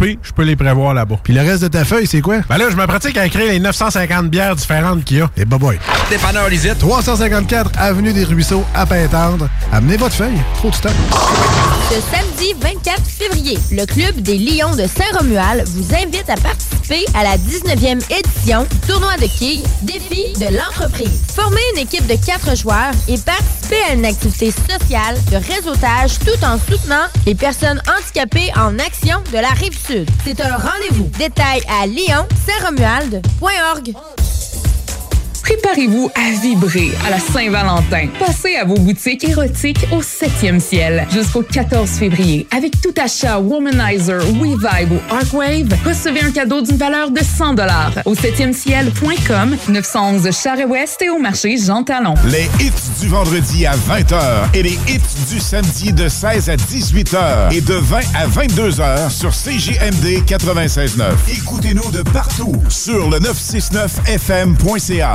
Je peux les prévoir là-bas. Puis le reste de ta feuille, c'est quoi? Ben là, je me pratique à écrire les 950 bières différentes qu'il y a. Et bah boy. Dépanneur Lisette. 354 Avenue des Ruisseaux, à Pintendre. Amenez votre feuille. Trop de stock. Ce samedi 24 février, le Club des Lions de Saint-Romuald vous invite à participer à la 19e édition du tournoi de quilles Défi de l'entreprise. Formez une équipe de quatre joueurs et participez à une activité sociale de réseautage tout en soutenant les personnes handicapées en action de la rive C'est un rendez-vous. Détails à lyon-saint-romuald.org. Préparez-vous à vibrer à la Saint-Valentin. Passez à vos boutiques érotiques au 7e ciel jusqu'au 14 février. Avec tout achat Womanizer, WeVibe ou Arcwave, recevez un cadeau d'une valeur de 100 au 7e ciel.com, 911 Charest-Ouest et au marché Jean Talon. Les hits du vendredi à 20h et les hits du samedi de 16 à 18h et de 20 à 22h sur CJMD 96.9. Écoutez-nous de partout sur le 969fm.ca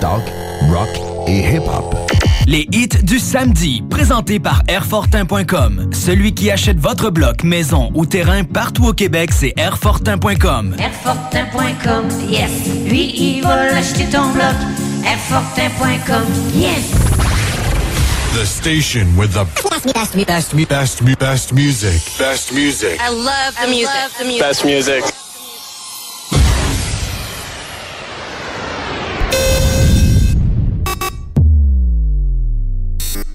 Talk, rock et hip-hop. Les hits du samedi, présentés par Airfortin.com. Celui qui achète votre bloc, maison ou terrain partout au Québec, c'est Airfortin.com. Airfortin.com, yes. Lui, il va acheter ton bloc. Airfortin.com, yes. The station with the best, best, best, best, best music. Best music. I love the music. Love the music. Best music.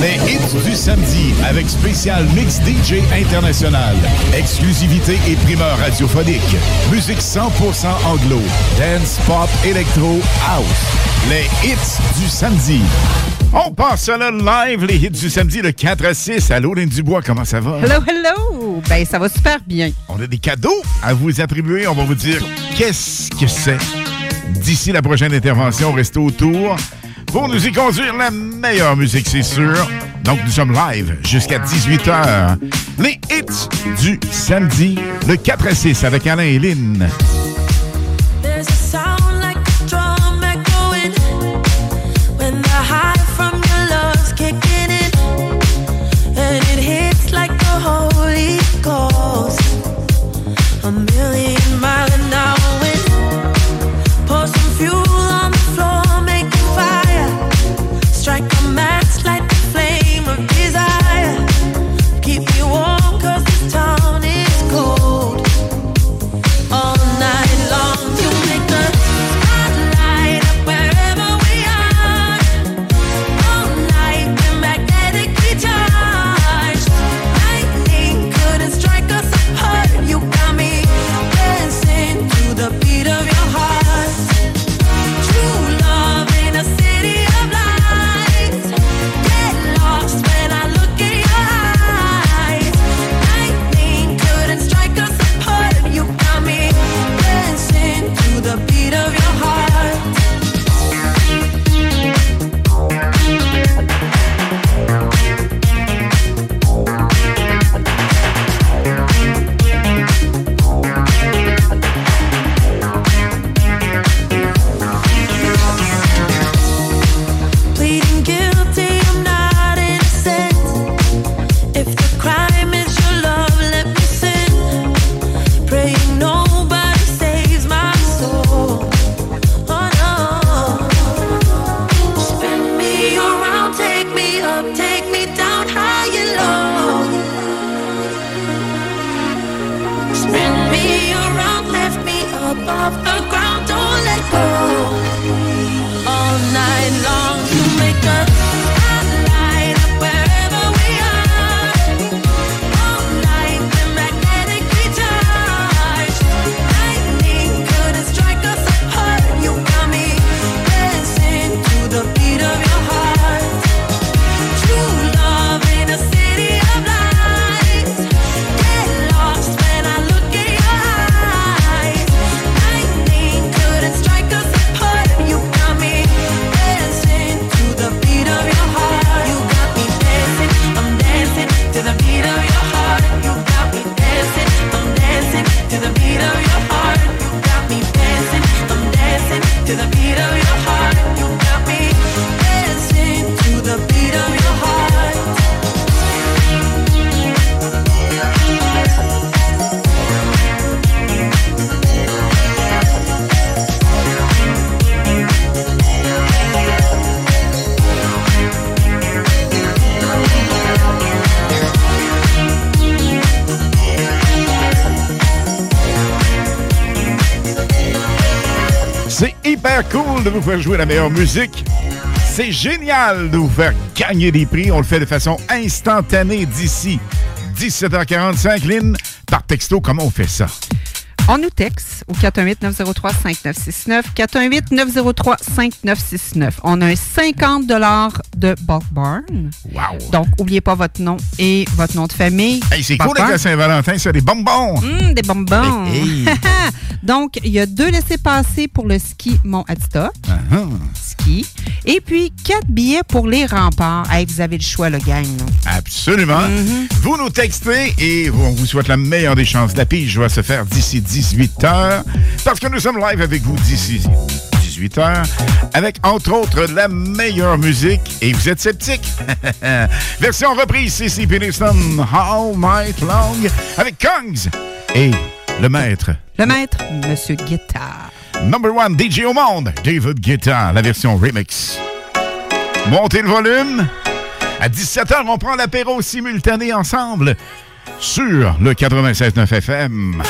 Les hits du samedi avec spécial Mix DJ International. Exclusivité et primeur radiophonique. Musique 100% anglo. Dance, pop, électro, house. Les hits du samedi. On passe à le live, les hits du samedi, le 4 à 6. Allô, Lynn Dubois, comment ça va? Hello, hello! Ben, ça va super bien. On a des cadeaux à vous attribuer. On va vous dire qu'est-ce que c'est. D'ici la prochaine intervention, restez autour pour nous y conduire la meilleure musique, c'est sûr. Donc, nous sommes live jusqu'à 18h. Les hits du samedi, le 4 à 6 avec Alain et Lynn. Faire jouer la meilleure musique. C'est génial de vous faire gagner des prix. On le fait de façon instantanée d'ici 17h45. Lynn, par texto, comment on fait ça? On nous texte au 418-903-5969. 418-903-5969. On a un 50 de bulk barn. Wow! Donc, n'oubliez pas votre nom et votre nom de famille. Hey, c'est cool avec Saint-Valentin, ça, des bonbons! Hum, des bonbons. Hey, hey. Donc, il y a deux laissés-passer pour le ski Mont-Adstock. Ski. Et puis, quatre billets pour les remparts. Hey, vous avez le choix, le gang. là. Absolument. Mm-hmm. Vous nous textez et on vous souhaite la meilleure des chances. La pige va se faire d'ici 18h parce que nous sommes live avec vous d'ici 18h avec entre autres la meilleure musique et vous êtes sceptique. Version reprise, c'est C. Peniston, All Night Long avec Kongs et le maître. Le maître, Monsieur Guitar. Number one DJ au monde, David Guetta, la version remix. Montez le volume. À 17h, on prend l'apéro simultané ensemble sur le 96.9 FM.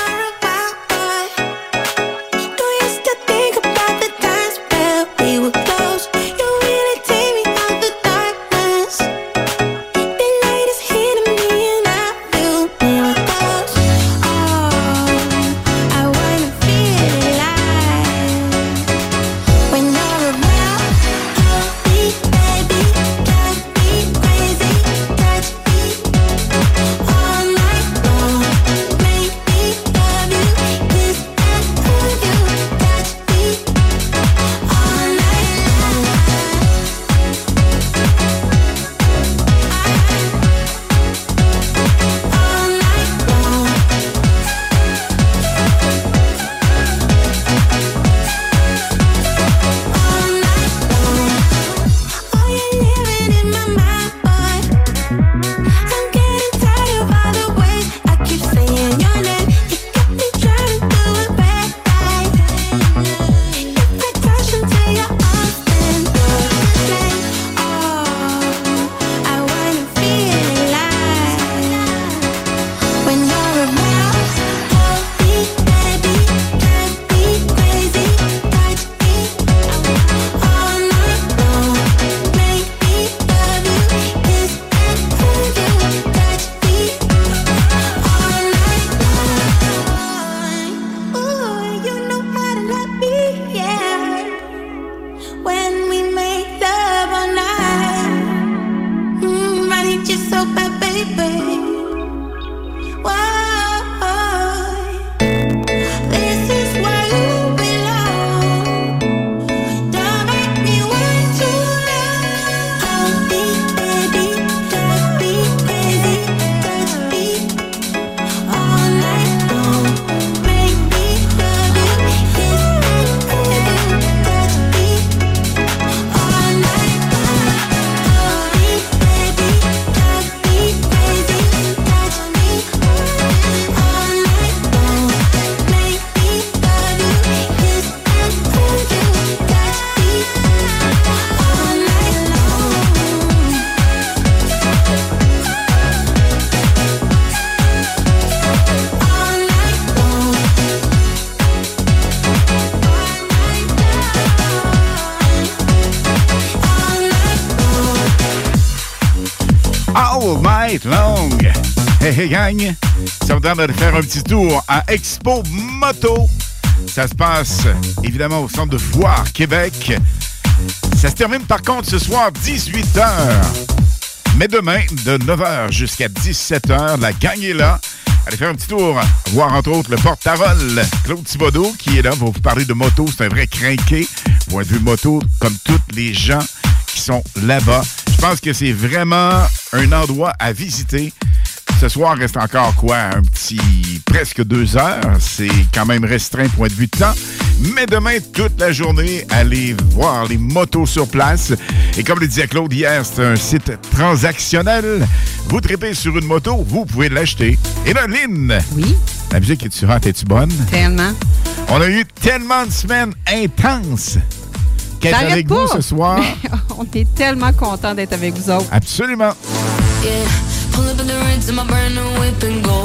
Ça me tente de faire un petit tour à Expo Moto. Ça se passe évidemment au centre de foire Québec. Ça se termine par contre ce soir 18h. Mais demain, de 9h jusqu'à 17h, la gang est là. Allez faire un petit tour, voir entre autres le porte-parole, Claude Thibodeau, qui est là pour vous parler de moto. C'est un vrai crinqué. Point de vue moto, comme tous les gens qui sont là-bas. Je pense que c'est vraiment un endroit à visiter. Ce soir, reste encore quoi? Un petit presque deux heures. C'est quand même restreint point de vue de temps. Mais demain, toute la journée, allez voir les motos sur place. Et comme le disait Claude hier, c'est un site transactionnel. Vous tripez sur une moto, vous pouvez l'acheter. Et là, Lynn! Oui? La musique est-tu hot? Es-tu bonne? Tellement. On a eu tellement de semaines intenses qu'être avec vous ce soir. Mais on est tellement content d'être avec vous autres. Absolument. Yeah, pull up in the rinse in my brand new whip and go.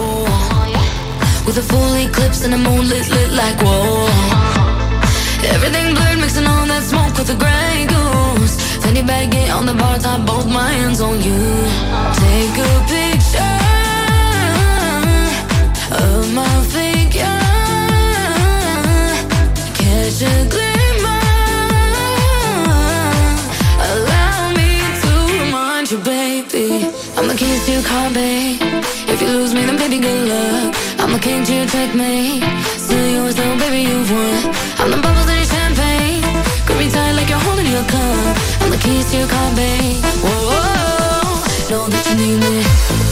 With a full eclipse and the moon lit, lit like whoa. Everything blurred, mixing all that smoke with the gray goose. Fanny baggy on the bar top, both my hands on you. Take a picture of my figure. Catch a glimmer. I'm the keys to car, babe. If you lose me, then baby, good luck. I'm the king to your checkmate. Still yours, though, baby, you've won. I'm the bubbles in your champagne. Grip me tight like you're holding your cup. I'm the keys to your car, babe. Whoa, whoa, know that you need me.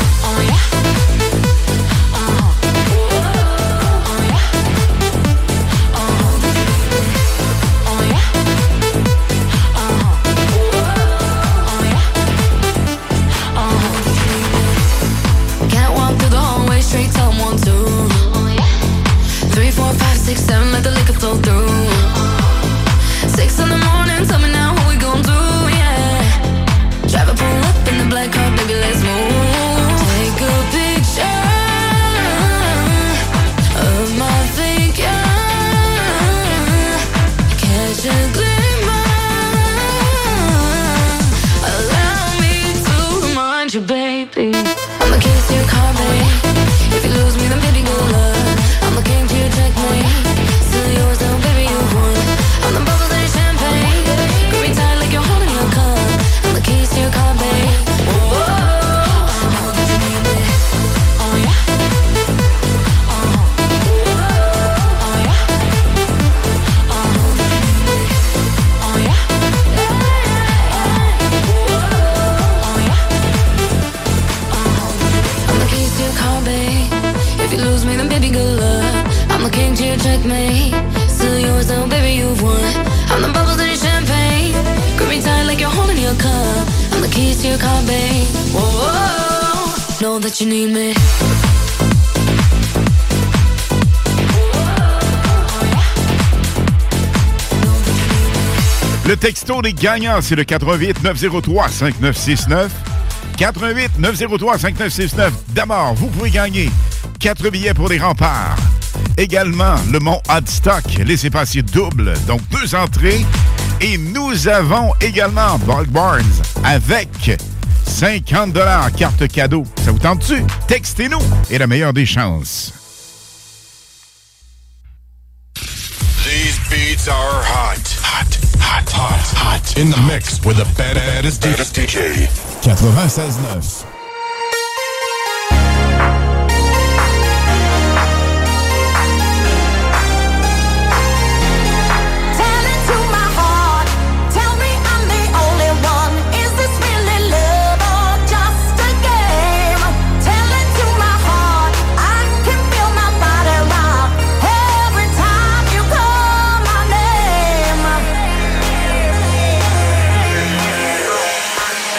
Le texto des gagnants, c'est le 88 903 5969. 88 903 5969. D'abord, vous pouvez gagner 4 billets pour les remparts. Également, le Mont Hadstock, laissez passer double, donc deux entrées. Et nous avons également Bulk Barnes avec 50 carte cadeau. Ça vous tente-tu? Textez-nous et la meilleure des chances. These beats are hot. Hot, hot, hot, hot. In the mix with the baddest DJ. 96.9.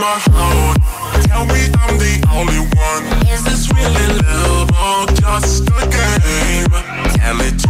Tell me I'm the only one. Is this really love or just a game? Tell it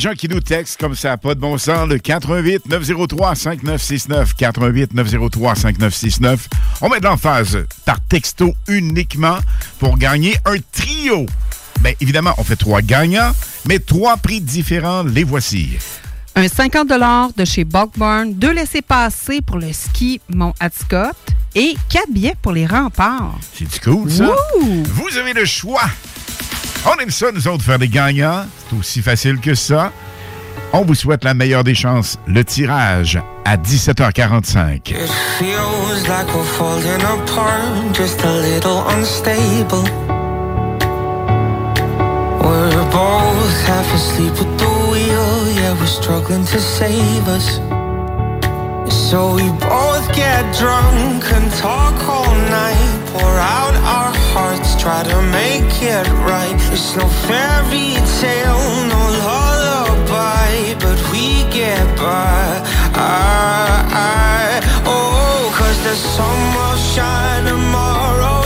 gens qui nous textent comme ça, pas de bon sens, le 88 903 5969 88 903 5969. On met de l'emphase par texto uniquement pour gagner un trio. Bien, évidemment, on fait trois gagnants, mais trois prix différents, les voici. Un 50 de chez Buckburn, deux laissés-passer pour le ski Mont Hatzcott et quatre billets pour les remparts. C'est cool, ça? Vous avez le choix. On aime ça, nous autres, faire des gagnants. C'est aussi facile que ça. On vous souhaite la meilleure des chances. Le tirage à 17h45. It feels like we're falling apart, just a little unstable. We're both half asleep the wheel, yeah, we're struggling to save us. So we both get drunk and talk all night, pour out our hearts, try to make it right. It's no fairy tale, no lullaby, but we get by. I, I, oh, cause the sun will shine tomorrow,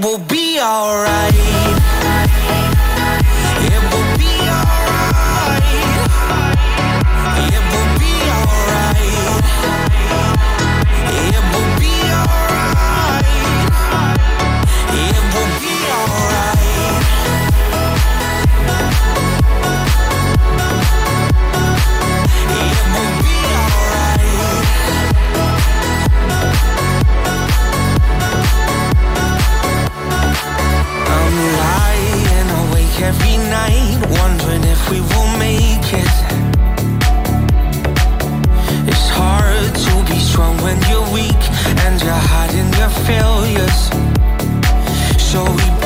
will be alright. Failures. So we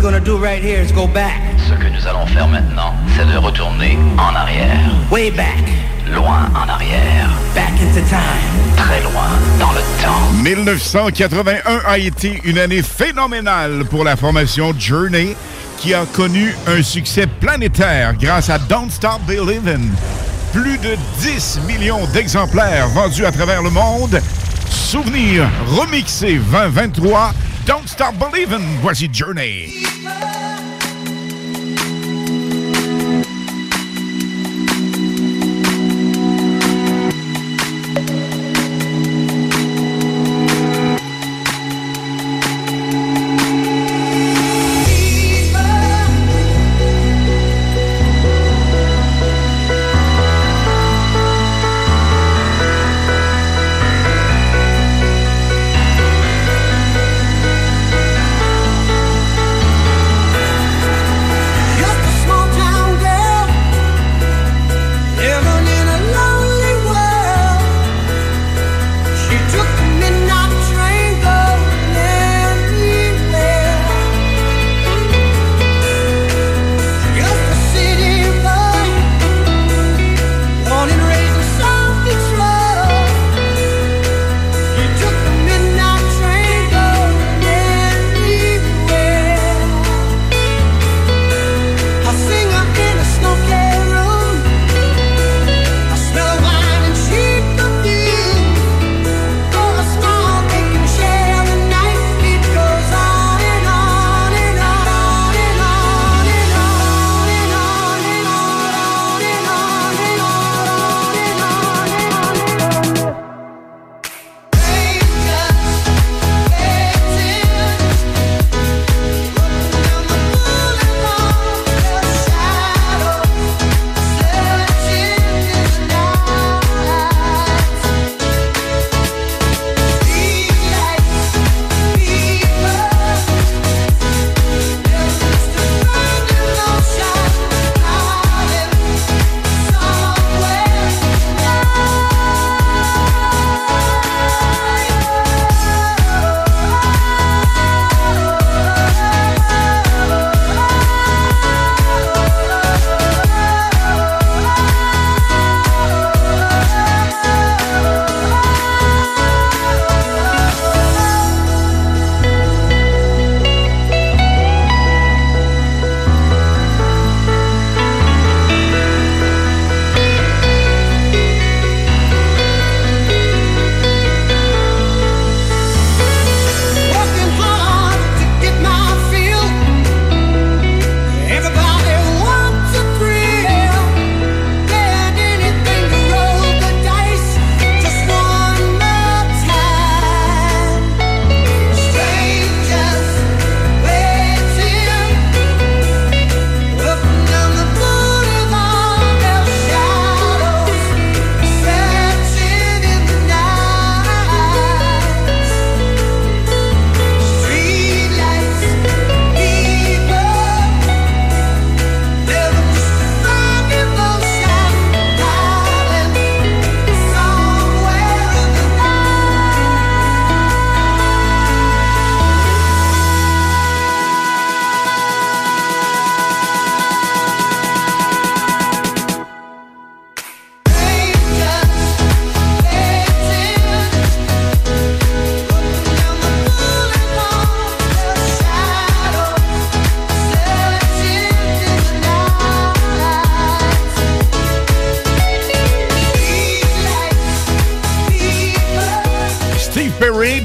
gonna do right here is go back. Ce que nous allons faire maintenant, c'est de retourner en arrière. Way back. Loin en arrière. Back into time. Très loin dans le temps. 1981 a été une année phénoménale pour la formation Journey, qui a connu un succès planétaire grâce à Don't Stop Believin'. Plus de 10 millions d'exemplaires vendus à travers le monde. Souvenir remixé 2023. Don't Stop Believin'. Voici Journey.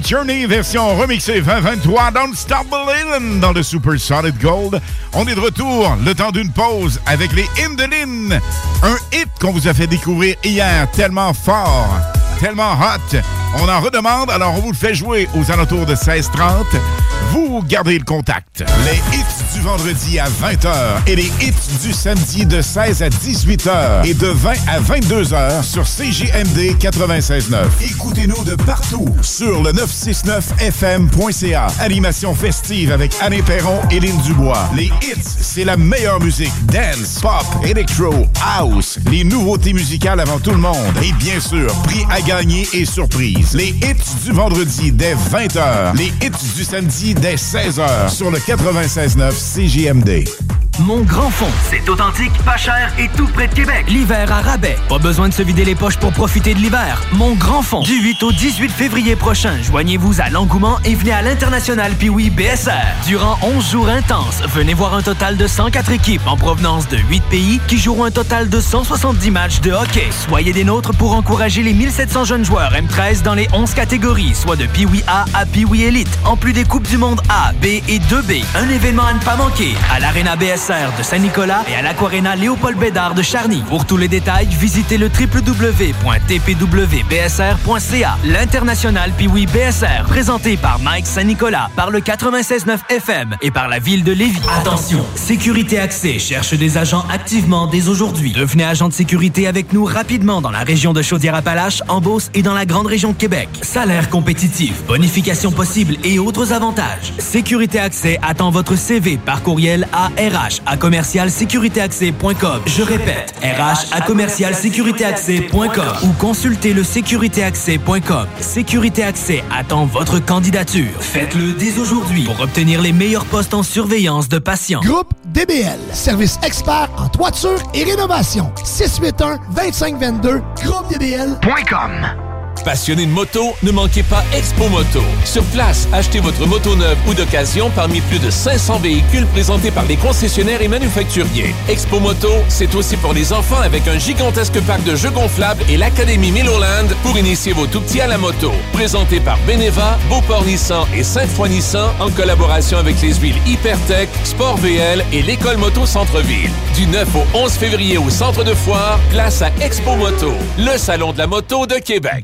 Journey, version remixée 2023, Don't Stop Believin' dans le Super Solid Gold. On est de retour, le temps d'une pause avec les Lynn. Un hit qu'on vous a fait découvrir hier tellement fort. Tellement hot. On en redemande, alors on vous le fait jouer aux alentours de 16h30. Vous gardez le contact. Les hits du vendredi à 20h et les hits du samedi de 16 à 18h et de 20 à 22h sur CJMD 96.9. Écoutez-nous de partout sur le 969fm.ca. Animation festive avec Anne Perron et Lynn Dubois. Les hits, c'est la meilleure musique. Dance, pop, electro, house. Les nouveautés musicales avant tout le monde. Et bien sûr, prix à gagner et surprise. Les hits du vendredi dès 20h. Les hits du samedi dès 16h sur le 96.9 CJMD. Mon grand fond, c'est authentique, pas cher et tout près de Québec. L'hiver à rabais. Pas besoin de se vider les poches pour profiter de l'hiver. Mon grand fond, du 8 au 18 février prochain. Joignez-vous à l'engouement et venez à l'international Piwi BSR. Durant 11 jours intenses, venez voir un total de 104 équipes en provenance de 8 pays qui joueront un total de 170 matchs de hockey. Soyez des nôtres pour encourager les 1700 jeunes joueurs M13 dans les 11 catégories, soit de Piwi A à Piwi Elite, en plus des Coupes du Monde A, B et 2B. Un événement à ne pas manquer à l'Arena BSR de Saint-Nicolas et à l'Aquarena Léopold Bédard de Charny. Pour tous les détails, visitez le www.tpwbsr.ca. L'international Piwi BSR, présenté par Mike Saint-Nicolas, par le 96.9 FM et par la ville de Lévis. Attention, Sécurité Accès cherche des agents activement dès aujourd'hui. Devenez agent de sécurité avec nous rapidement dans la région de Chaudière-Appalaches, en Beauce et dans la grande région de Québec. Salaire compétitif, bonification possible et autres avantages. Sécurité Accès attend votre CV par courriel à RH à commercialsécuritéaccès.com. Je répète, RH à commercialsécuritéaccès.com ou consultez le sécuritéaccès.com. Sécurité Accès attend votre candidature. Faites-le dès aujourd'hui pour obtenir les meilleurs postes en surveillance de patients. Groupe DBL, service expert en toiture et rénovation. 681-2522, groupedbl.com. Passionné de moto, ne manquez pas Expo Moto. Sur place, achetez votre moto neuve ou d'occasion parmi plus de 500 véhicules présentés par les concessionnaires et manufacturiers. Expo Moto, c'est aussi pour les enfants avec un gigantesque parc de jeux gonflables et l'Académie Milloland pour initier vos tout-petits à la moto. Présenté par Beneva, Beauport Nissan et Sainte-Foy Nissan en collaboration avec les huiles Hypertech, Sport VL et l'École Moto Centre-Ville. Du 9 au 11 février au centre de foire, place à Expo Moto, le salon de la moto de Québec.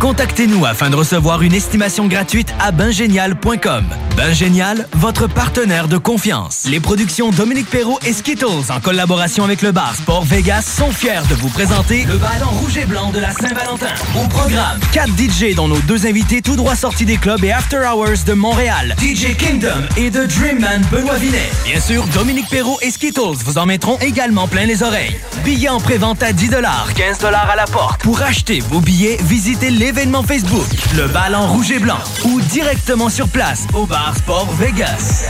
Contactez-nous afin de recevoir une estimation gratuite à bingénial.com. Bingénial, votre partenaire de confiance. Les productions Dominique Perrault et Skittles, en collaboration avec le bar Sport Vegas, sont fiers de vous présenter le ballon rouge et blanc de la Saint-Valentin. Au programme, 4 DJ dont nos deux invités tout droit sortis des clubs et After Hours de Montréal, DJ Kingdom et The Dreamman Benoît Vinet. Bien sûr, Dominique Perrault et Skittles vous en mettront également plein les oreilles. Billets en pré-vente à 10 15 à la porte. Pour acheter vos billets, visitez l'événement Facebook, le ballon rouge et blanc, ou directement sur place au bar Sport Vegas.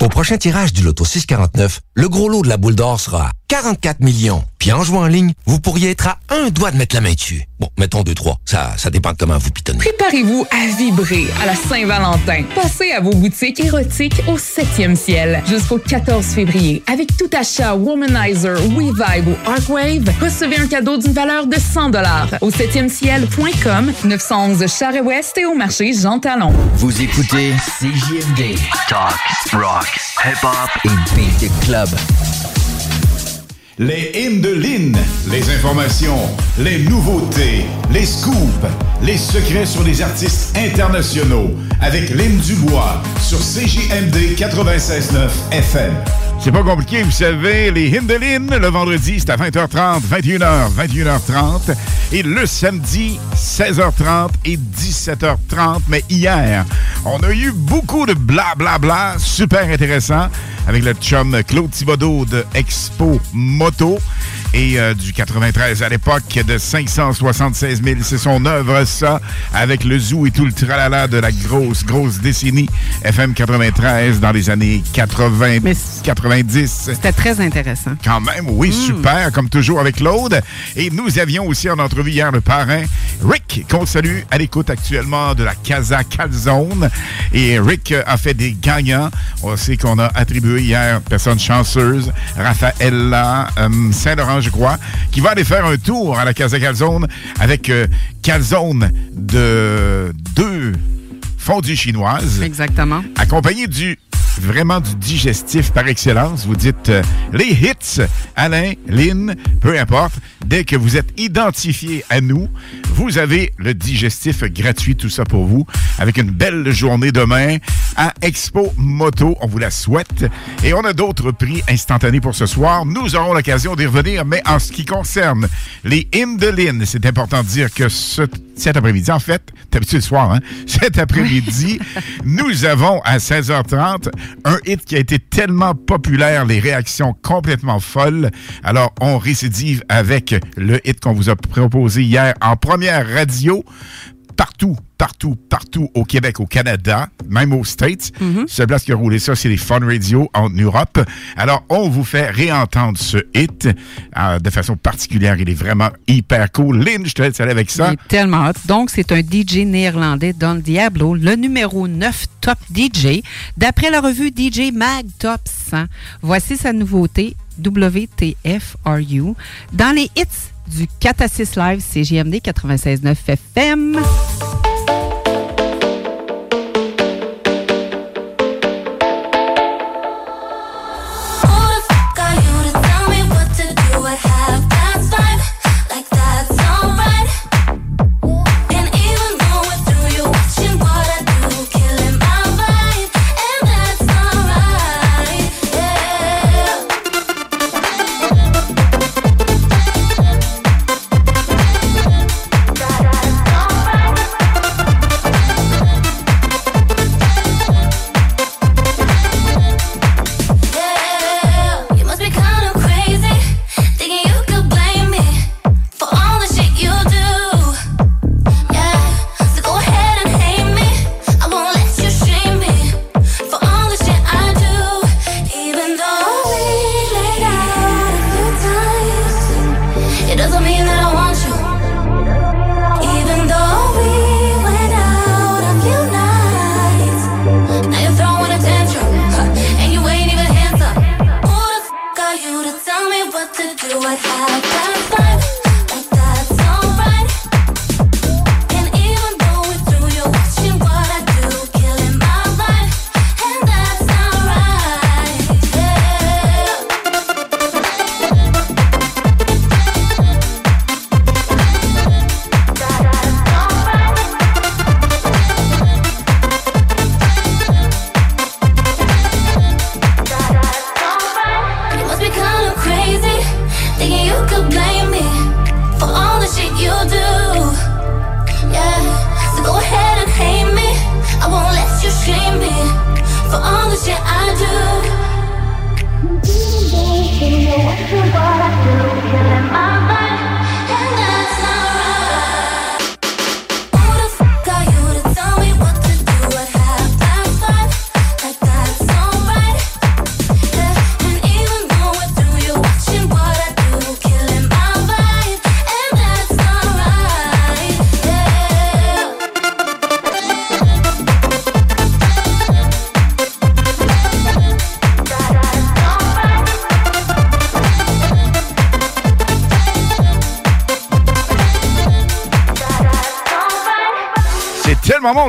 Au prochain tirage du Loto 649, le gros lot de la boule d'or sera à 44 millions. Puis en jouant en ligne, vous pourriez être à un doigt de mettre la main dessus. Bon, mettons 2-3. Ça, ça dépend de comment vous pitonnez. Préparez-vous à vibrer à la Saint-Valentin. Passez à vos boutiques érotiques au 7e ciel jusqu'au 14 février. Avec tout achat Womanizer, WeVibe ou Arcwave, recevez un cadeau d'une valeur de 100 au 7e ciel.com, 911 Charest-Ouest et au marché Jean Talon. Vous écoutez CJMD. Talk, rock, hip-hop et beat club. Les hymnes de Lynn, les informations, les nouveautés, les scoops, les secrets sur les artistes internationaux avec Lynn Dubois sur CJMD 96.9 FM. C'est pas compliqué, vous savez, les Lynn, le vendredi, c'est à 20h30, 21h, 21h30. Et le samedi, 16h30 et 17h30. Mais hier, on a eu beaucoup de blablabla, bla, bla, super intéressant, avec le chum Claude Thibodeau de Expo Moto et euh, du 93 à l'époque de 576 000. C'est son œuvre, ça, avec le zoo et tout le tralala de la grosse, grosse décennie FM 93 dans les années 80, 90. C'était très intéressant. Quand même, oui, super, comme toujours avec Claude. Et nous avions aussi en entrevue hier le parrain Rick, qu'on salue à l'écoute actuellement de la Casa Calzone. Et Rick a fait des gagnants. On sait qu'on a attribué hier, personnes chanceuses. Raphaëlla euh, Saint-Laurent, je crois, qui va aller faire un tour à la Casa Calzone avec euh, calzone de deux fondues chinoises. Exactement. Accompagné du vraiment du digestif par excellence. Vous dites euh, les hits, Alain, Lynn, peu importe. Dès que vous êtes identifié à nous, vous avez le digestif gratuit, tout ça pour vous, avec une belle journée demain à Expo Moto. On vous la souhaite. Et on a d'autres prix instantanés pour ce soir. Nous aurons l'occasion d'y revenir, mais en ce qui concerne les hymnes de Lynn, c'est important de dire que ce, cet après-midi, en fait, d'habitude le soir, hein, cet après-midi, nous avons à 16h30 un hit qui a été tellement populaire, les réactions complètement folles. Alors, on récidive avec le hit qu'on vous a proposé hier en première radio. Partout, partout, partout au Québec, au Canada, même aux States. Seule place qui a roulé ça, c'est les Fun Radio en Europe. Alors, on vous fait réentendre ce hit euh, de façon particulière. Il est vraiment hyper cool. Lynn, je te laisse aller avec ça. Il est tellement hot. Donc, c'est un DJ néerlandais, Don Diablo, le numéro 9 top DJ, d'après la revue DJ Mag Top 100. Voici sa nouveauté, WTFRU, dans les hits du 4 à 6 Live CGMD 96.9 FM.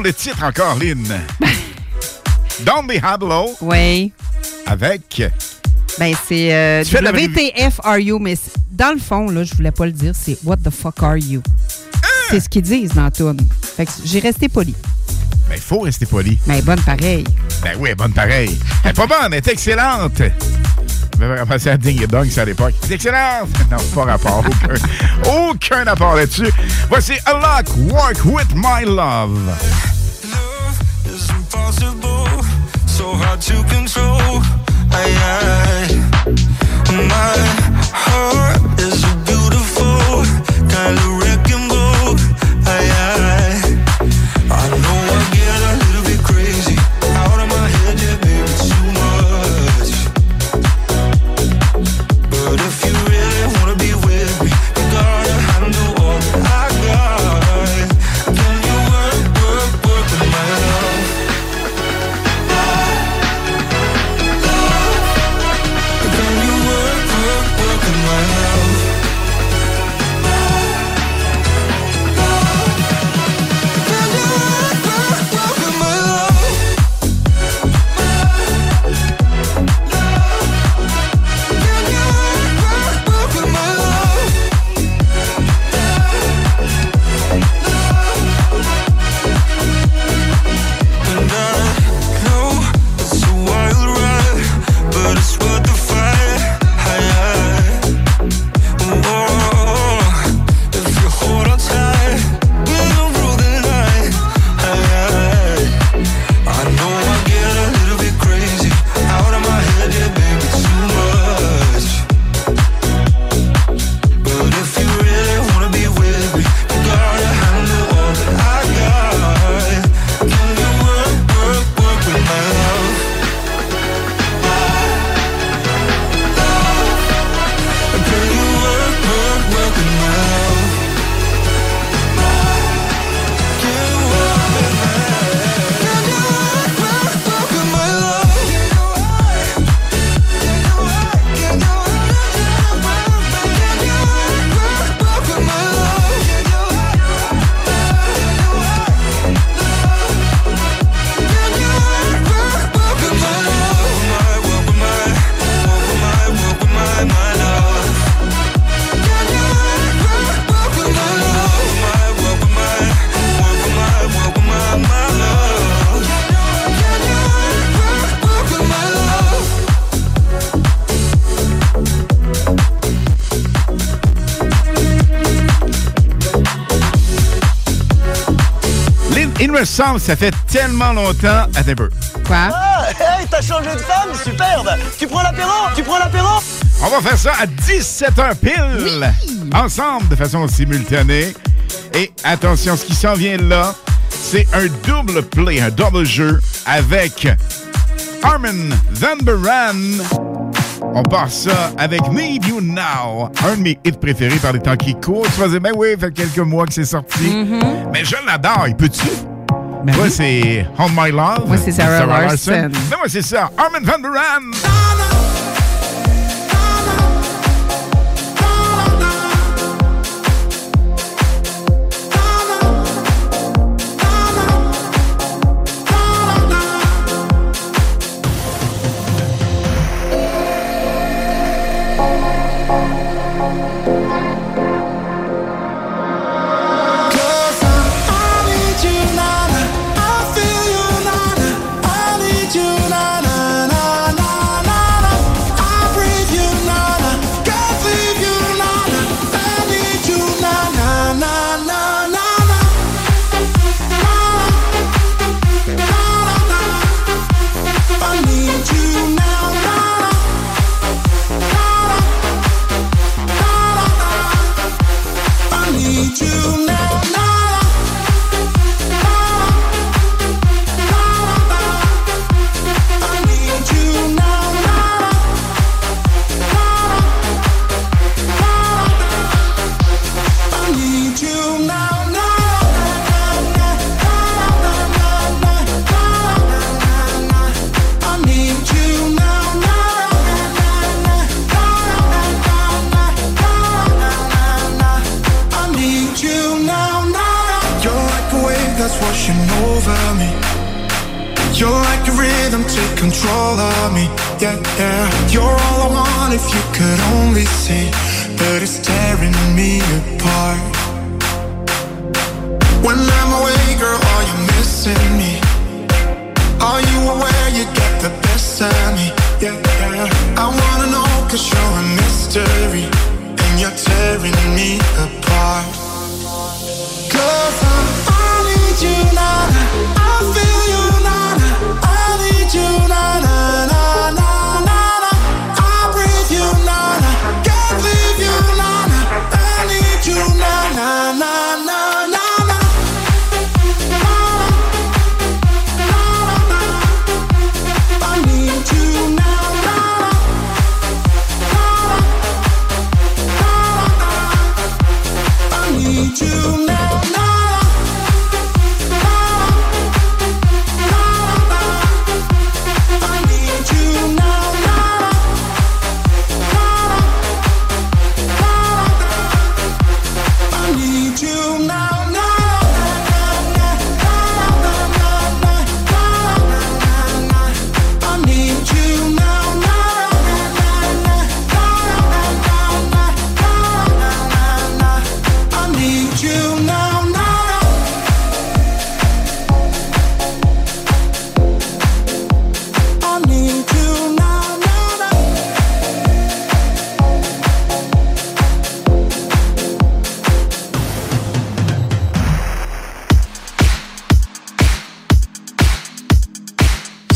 Le titre encore, Lynn. Don't be Hablo. Oui. Avec. Ben, c'est euh, fais la WTFRU, mais dans le fond, là, je voulais pas le dire, c'est What the fuck are you? C'est ce qu'ils disent dans. Fait que j'ai resté poli. Ben, il faut rester poli. Mais bonne pareil. Ben oui, bonne pareille. Elle est pas bonne, elle est excellente. Je vais passer à Ding et Dong, c'est à l'époque. C'est excellente! Non, pas rapport. Aucun, aucun rapport là-dessus. Voici A Lock, Work With My Love. To control. Aye, aye. My heart me semble, ça fait tellement longtemps. Attends un peu. Quoi? Ah, hey, t'as changé de femme, superbe! Tu prends l'apéro? Tu prends l'apéro? On va faire ça à 17h pile. Ensemble, de façon simultanée. Et attention, ce qui s'en vient là, c'est un double play, un double jeu avec Armin Van Buren. On part ça avec Need You Now, un de mes hits préférés par les temps qui courent. Tu vas dire, ben oui, ça fait quelques mois que c'est sorti. Mais je l'adore, il peut-tu? Moi, c'est On My Love. Moi, c'est Sarah Larson. Ben, moi, c'est ça. Armin Van Buren. I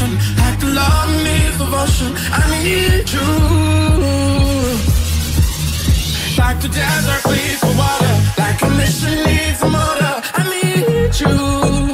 like the love needs devotion. I need you. Like the desert needs the water, like a mission needs a motor. I need you.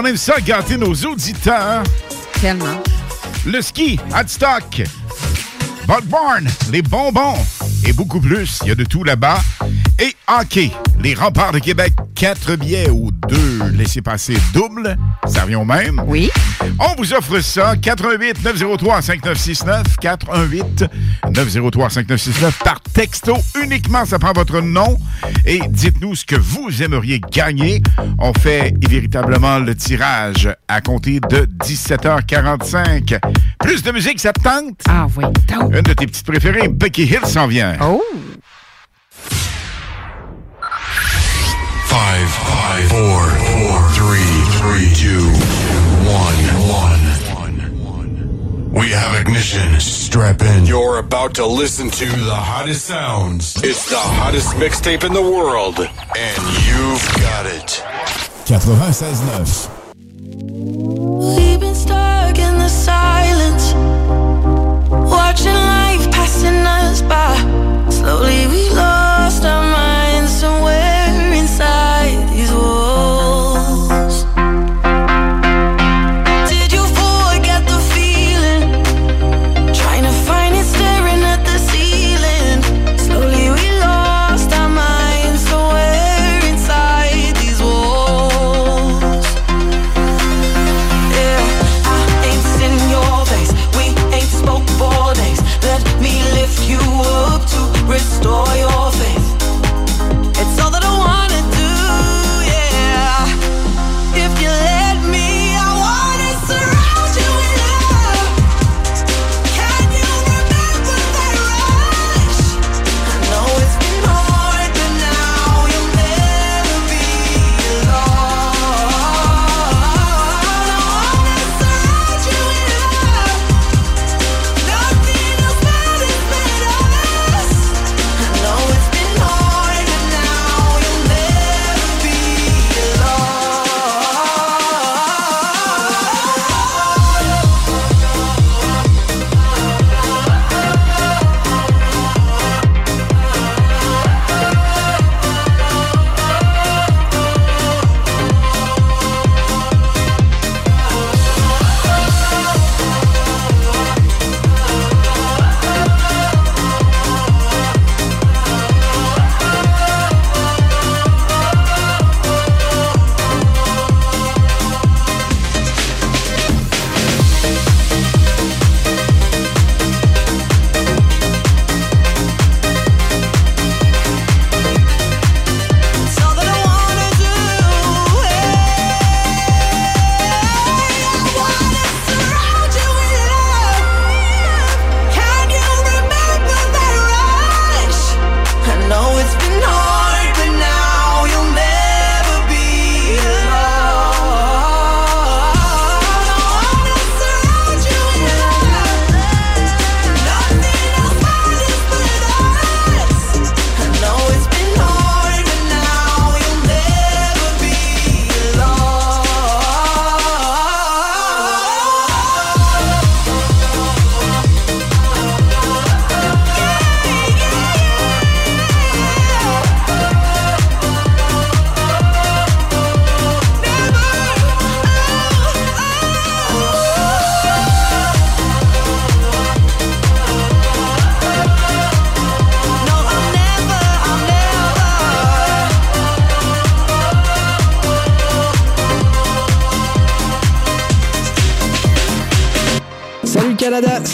On aime ça gâter nos auditeurs. Tellement. Le ski, Hadstock, Budborn, les bonbons et beaucoup plus. Il y a de tout là-bas. Et hockey, les remparts de Québec, 4 billets ou deux laissez-passer double. Ça revient au même. Oui. On vous offre ça, 88 903 5969, 418 903 5969 par texto uniquement. Ça prend votre nom et dites-nous ce que vous aimeriez gagner. On fait véritablement le tirage à compter de 17h45. Plus de musique, ça te tente? Ah oui, Une de tes petites préférées, Becky Hill s'en vient. Oh! Five, five, four, four, three, three, two, one, one. We have ignition. Strap in. You're about to listen to the hottest sounds. It's the hottest mixtape in the world, and you've got it. 96.9. We've been stuck in the silence, watching life passing us by. Slowly we lost our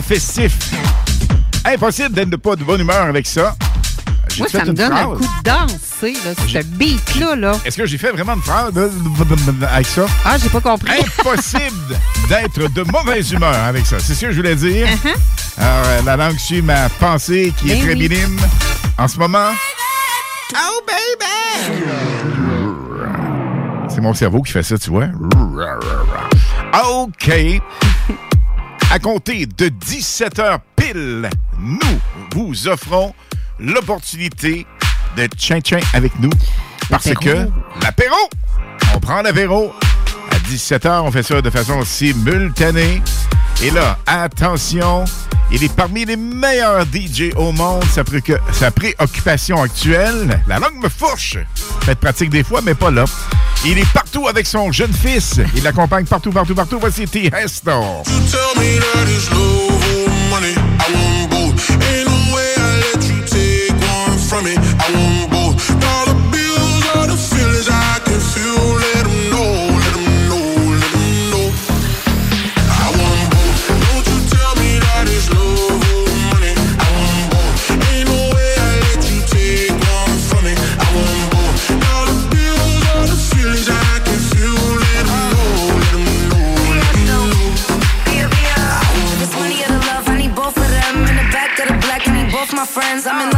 Festif. Impossible d'être de pas de bonne humeur avec ça. Moi, ça me donne un coup de danser, là, ce beat-là. Là. Est-ce que j'ai fait vraiment une phrase avec ça? Ah, j'ai pas compris. Impossible d'être de mauvaise humeur avec ça. C'est ce que je voulais dire. Uh-huh. Alors, euh, la langue suit ma pensée qui est Ben très oui. minime en ce moment. Oh, baby! C'est mon cerveau qui fait ça, tu vois. OK. À compter de 17 heures pile, nous vous offrons l'opportunité de tchin-tchin avec nous. Parce que l'apéro, on prend l'apéro. À 17 heures, on fait ça de façon simultanée. Et là, attention, il est parmi les meilleurs DJ au monde. Sa préoccupation actuelle, la langue me fourche. Faites pratique des fois, mais pas là. Il est partout avec son jeune fils. Il l'accompagne partout, partout, partout. Voici T. Heston. I'm in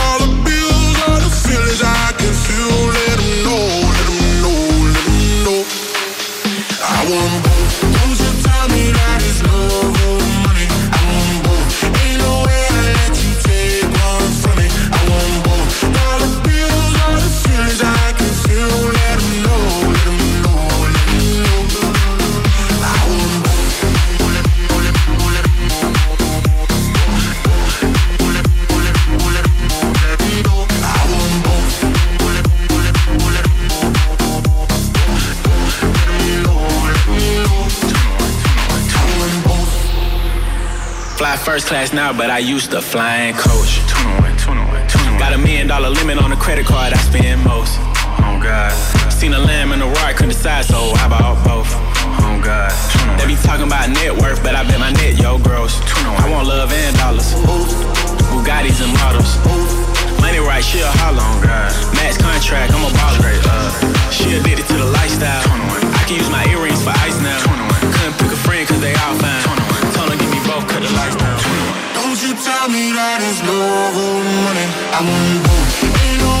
Bills are the feelings. I can feel. First class now, but I used to fly flying coach. Got a million dollar limit on the credit card I spend most. Oh God. Seen a lamb and a roar, couldn't decide, so I bought both. Oh God. They be talking about net worth, but I bet my net yo gross. I want love and dollars. Bugattis and models. Money right, she a holler. Oh God. Max contract, I'm a baller. Uh, she addicted to the lifestyle. I can use my earrings for ice now. Couldn't pick a friend cause they all fine. Told her give me both, cut the lights down. Don't you tell me that it's no money. I want both.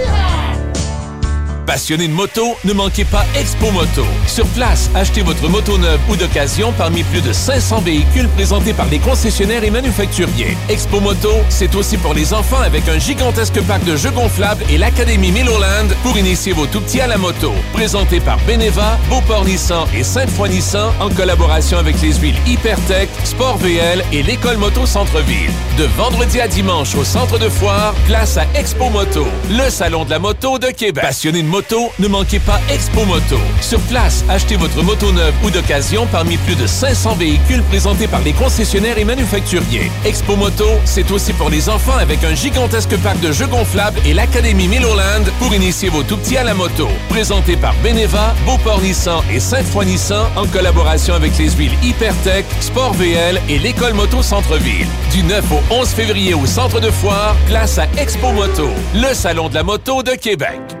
Passionné de moto, ne manquez pas Expo Moto. Sur place, achetez votre moto neuve ou d'occasion parmi plus de 500 véhicules présentés par les concessionnaires et manufacturiers. Expo Moto, c'est aussi pour les enfants avec un gigantesque parc de jeux gonflables et l'Académie Milloland pour initier vos tout-petits à la moto. Présenté par Beneva, Beauport Nissan et Sainte-Foy Nissan en collaboration avec les huiles Hypertech, Sport VL et l'École Moto Centre-Ville. De vendredi à dimanche au centre de foire, place à Expo Moto, le salon de la moto de Québec. Ne manquez pas Expo Moto. Sur place, achetez votre moto neuve ou d'occasion parmi plus de 500 véhicules présentés par les concessionnaires et manufacturiers. Expo Moto, c'est aussi pour les enfants avec un gigantesque parc de jeux gonflables et l'Académie Milloland pour initier vos tout-petits à la moto. Présenté par Beneva, Beauport Nissan et Sainte-Foy Nissan en collaboration avec les huiles Hypertech, Sport VL et l'École Moto Centre-Ville. Du 9 au 11 février au centre de foire, place à Expo Moto, le salon de la moto de Québec.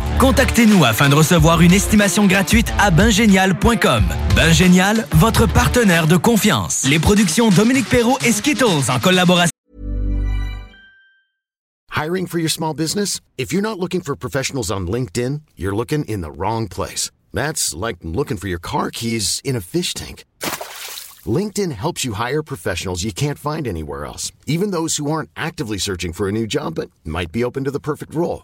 Contactez-nous afin de recevoir une estimation gratuite à bingénial.com. Bingénial, votre partenaire de confiance. Les productions Dominique Perrault et Skittles en collaboration. Hiring for your small business? If you're not looking for professionals on LinkedIn, you're looking in the wrong place. That's like looking for your car keys in a fish tank. LinkedIn helps you hire professionals you can't find anywhere else, even those who aren't actively searching for a new job but might be open to the perfect role.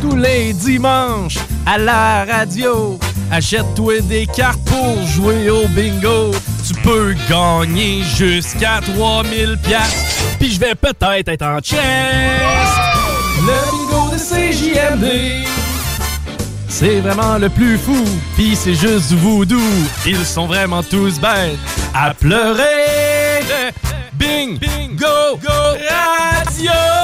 Tous les dimanches, à la radio, achète-toi des cartes pour jouer au bingo. Tu peux gagner jusqu'à 3000 pièces. Puis je vais peut-être être en chest. Le bingo de CJMD. C'est vraiment le plus fou, pis c'est juste du voodoo. Ils sont vraiment tous bêtes à pleurer. Bing, bingo, go, radio!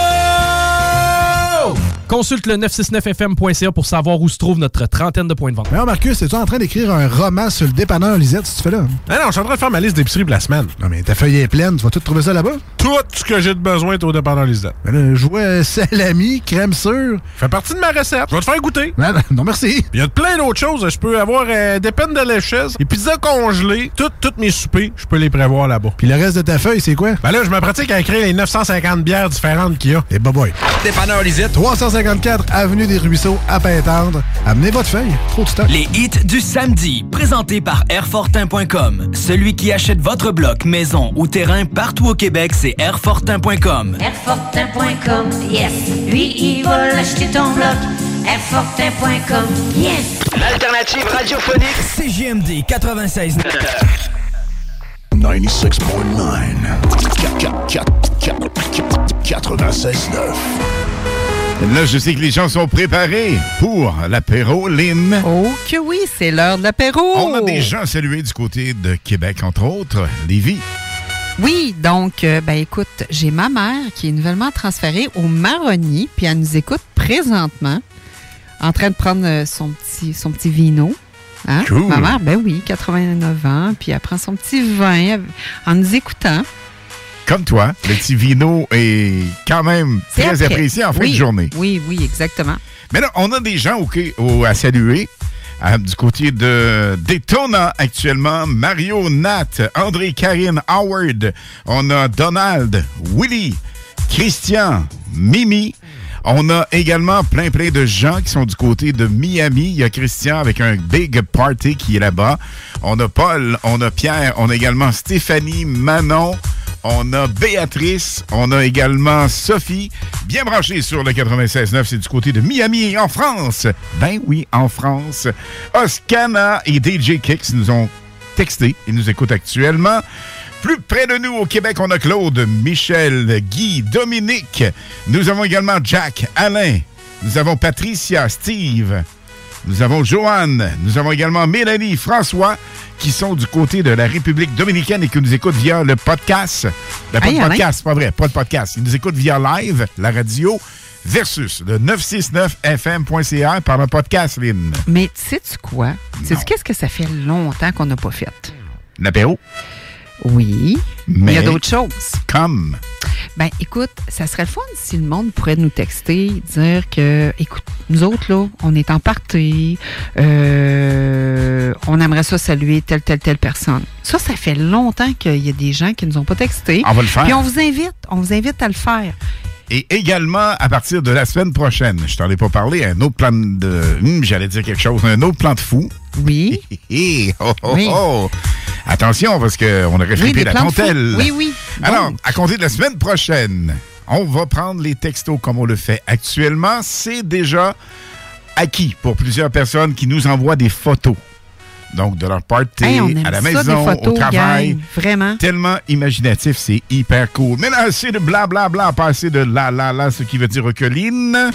Consulte le 969fm.ca pour savoir où se trouve notre trentaine de points de vente. Mais Marcus, es-tu en train d'écrire un roman sur le dépanneur Lisette, si tu fais là? Ah non, je suis en train de faire ma liste d'épicerie pour la semaine. Non, mais ta feuille est pleine, tu vas tout trouver ça là-bas? Tout ce que j'ai de besoin est au dépanneur Lisette. Mais là, je vois salami, crème sûre. Fait partie de ma recette. Je vais te faire goûter. Non, non merci. Il y a plein d'autres choses. Je peux avoir euh, des peines de lécheuse, des pizzas congelées, toutes toutes mes soupers, je peux les prévoir là-bas. Puis le reste de ta feuille, c'est quoi? Ben là, je me pratique à écrire les 950 bières différentes qu'il y a. Et bah boy. Dépanneur Lisette. 354 Avenue des Ruisseaux, à Pintendre. Amenez votre feuille. Trop de stock. Les hits du samedi, présentés par Airfortin.com. Celui qui achète votre bloc, maison ou terrain partout au Québec, c'est Airfortin.com. Airfortin.com, yes. Lui, il va l'acheter ton bloc. Airfortin.com, yes. L'alternative radiophonique CGMD 96. 96.9. Là, je sais que les gens sont préparés pour l'apéro, Lynn. Oh que oui, c'est l'heure de l'apéro. On a des gens salués du côté de Québec, entre autres, Lévis. Oui, donc, euh, ben écoute, j'ai ma mère qui est nouvellement transférée au Maroni, puis elle nous écoute présentement, en train de prendre euh, son petit, son petit vino. Hein? Cool. Ma mère, ben oui, 89 ans, puis elle prend son petit vin en nous écoutant. Comme toi, le petit vino est quand même très après. apprécié en fin Oui, de journée. Oui, oui, exactement. Mais là, on a des gens au- au- à saluer. euh, du côté de Daytona actuellement, Mario, Nat, André, Karine, Howard. On a Donald, Willy, Christian, Mimi. On a également plein, plein de gens qui sont du côté de Miami. Il y a Christian avec un big party qui est là-bas. On a Paul, on a Pierre, on a également Stéphanie, Manon. On a Béatrice, on a également Sophie, bien branchée sur le 96.9, c'est du côté de Miami en France. Ben oui, en France. Oscana et DJ Kicks nous ont texté et nous écoutent actuellement. Plus près de nous au Québec, on a Claude, Michel, Guy, Dominique. Nous avons également Jack, Alain. Nous avons Patricia, Steve. Nous avons Joanne. Nous avons également Mélanie, François, qui sont du côté de la République dominicaine et qui nous écoutent via le podcast. Ben, pas de Alain. podcast, c'est pas vrai, pas de podcast. Ils nous écoutent via live, la radio, versus le 969fm.ca par le podcast, Lynn. Mais sais-tu quoi? Sais-tu qu'est-ce que ça fait longtemps qu'on n'a pas fait? L'apéro. Oui. Mais il y a d'autres choses. Comme. Ben, écoute, ça serait le fun si le monde pourrait nous texter, dire que, écoute, nous autres, là, on est en partie, euh, on aimerait ça saluer telle, telle, telle personne. Ça, ça fait longtemps qu'il y a des gens qui nous ont pas texté. On va le faire. Puis on vous invite, on vous invite à le faire. Et également, à partir de la semaine prochaine, je t'en ai pas parlé, un autre plan de... Hum, J'allais dire quelque chose, un autre plan de fou. Oui. oh, oh, Oui. oh. Attention, parce qu'on aurait Oui, flippé des la tontelle. Oui, oui. Alors, à compter de la semaine prochaine, on va prendre les textos comme on le fait actuellement. C'est déjà acquis pour plusieurs personnes qui nous envoient des photos. Donc, de leur party, Hey, à la ça, maison, photos, au travail. gang. Vraiment. Tellement imaginatif, c'est hyper cool. Mais là, c'est de blablabla, pas assez de la la la, ce qui veut dire que Lynn.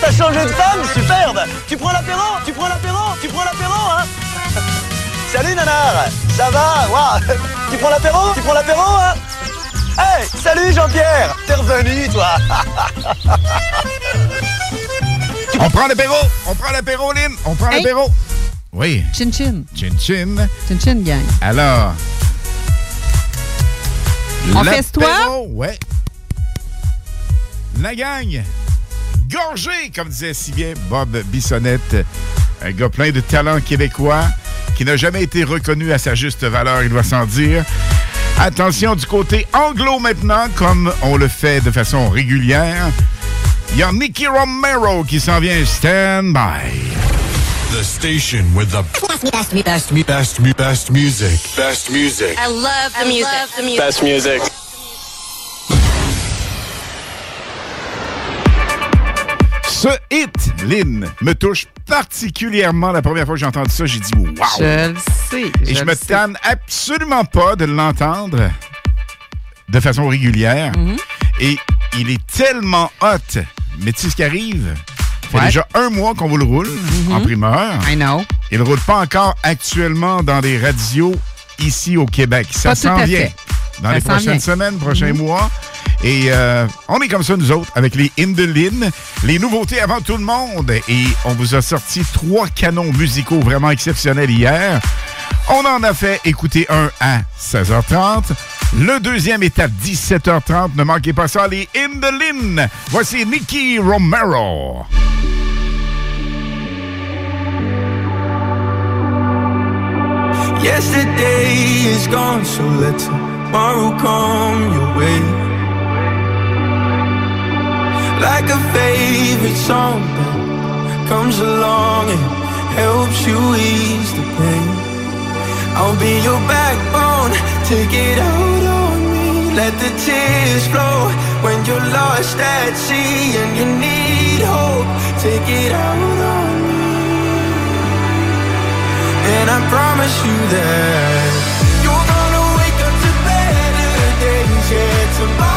t'as changé de femme Superbe Tu prends l'apéro Tu prends l'apéro Salut Nanar Ça va? Ouah. Tu prends l'apéro? Tu prends l'apéro, hein? Hey Salut Jean-Pierre T'es revenu, toi On prend l'apéro! On prend l'apéro, Lynn! On prend Hey. l'apéro! Oui. Chin Chin. Chin Chin. Chin Chin Gang. Alors. On l'apéro, festoie? Ouais. La gang. Gorgé, comme disait si bien Bob Bissonnette. Un gars plein de talent québécois qui n'a jamais été reconnu à sa juste valeur, il doit s'en dire. Attention du côté anglo maintenant, comme on le fait de façon régulière. Il y a Nicky Romero qui s'en vient. Stand by. The station with the best, best, best, best, best, best music. Best music. I love the music. Best music. Ce hit, Lynn, me touche particulièrement. La première fois que j'ai entendu ça, j'ai dit wow. Je le sais. Et je, me sais. tanne absolument pas de l'entendre de façon régulière. Mhm. Et il est tellement hot. Mais tu sais ce qui arrive? Ça fait déjà un mois qu'on vous le roule en primeur. I know. Il ne roule pas encore actuellement dans des radios ici au Québec. Ça s'en vient fait. Dans Ça les prochaines semaines, prochains Mhm. mois. Et euh, on est comme ça, nous autres, avec les Indelin. Les nouveautés avant tout le monde. Et on vous a sorti trois canons musicaux vraiment exceptionnels hier. On en a fait écouter un à 16h30. Le deuxième est à 17h30. Ne manquez pas ça, les Indelin. Voici Nicky Romero. Yesterday is gone, so tomorrow come your way. Like a favorite song that comes along and helps you ease the pain. I'll be your backbone, take it out on me. Let the tears flow when you're lost at sea and you need hope. Take it out on me. And I promise you that Yeah,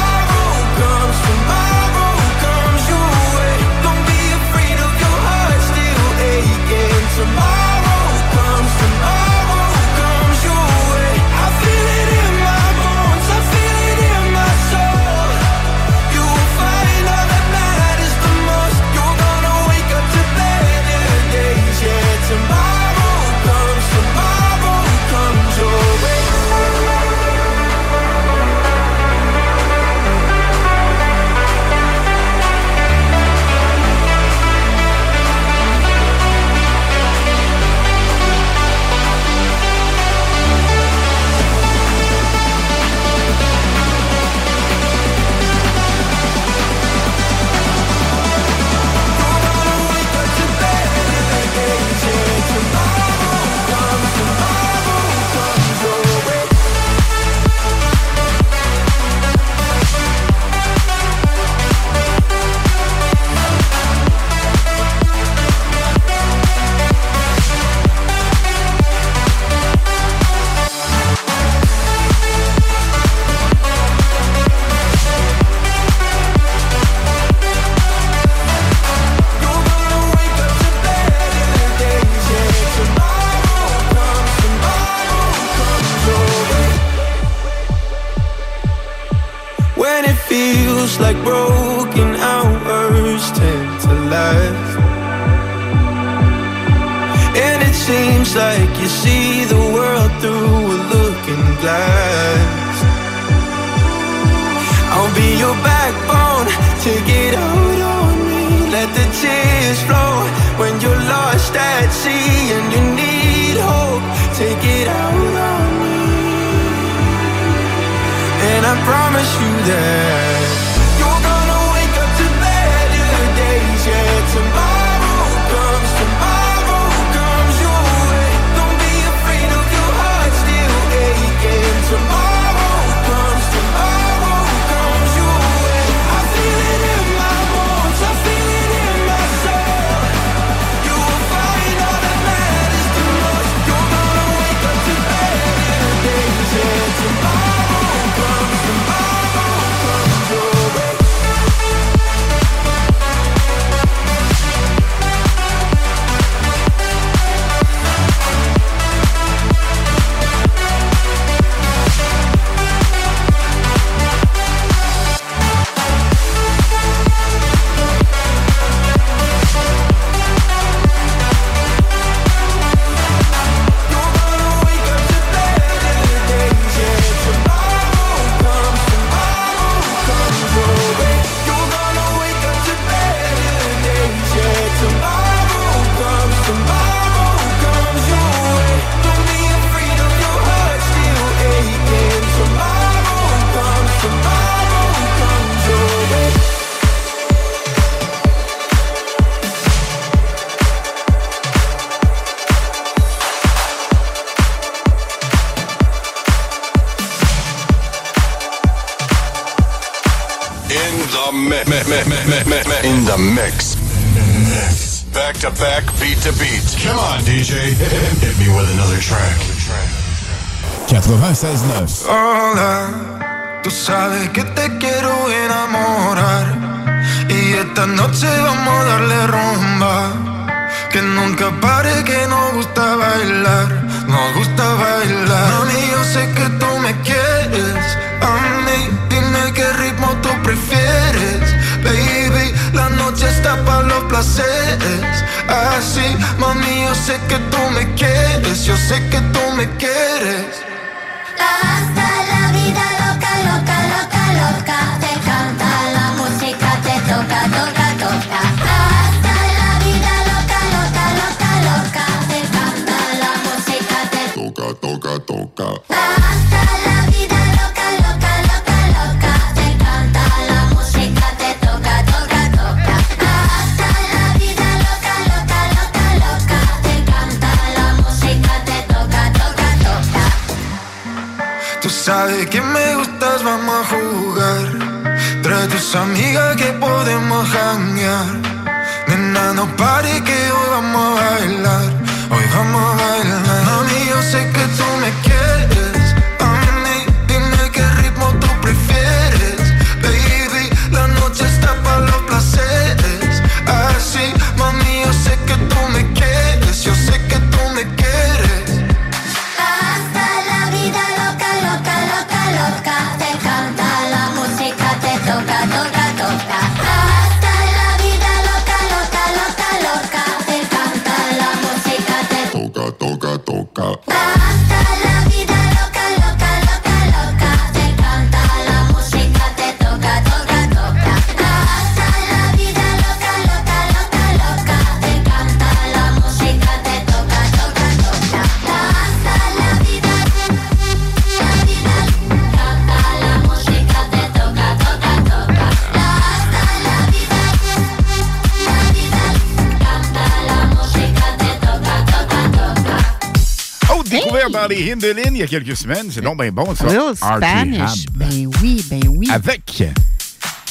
il y a quelques semaines. C'est donc bien bon, ça. Real Spanish. Ben oui, ben oui. Avec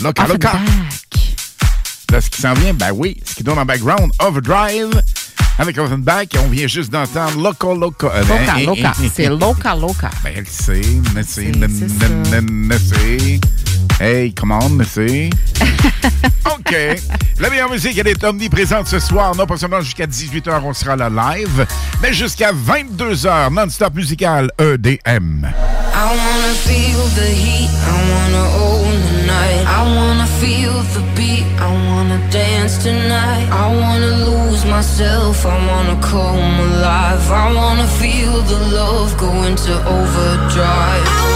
Loca Loca. Là, ce qui s'en vient, ben oui, ce qui donne en background, Overdrive. Avec Offenbach, on vient juste d'entendre Loco Loco. Loca Loca. C'est Loca Loca. Ben, c'est, c'est, c'est. Hey, come on, monsieur. OK. La meilleure musique, elle est omniprésente ce soir. Non pas seulement jusqu'à 18h, on sera là live, mais jusqu'à 22h, non-stop musical EDM. I wanna feel the heat, I wanna own the night. I wanna feel the beat, I wanna dance tonight. I wanna lose myself, I wanna come alive. I wanna feel the love going to overdrive.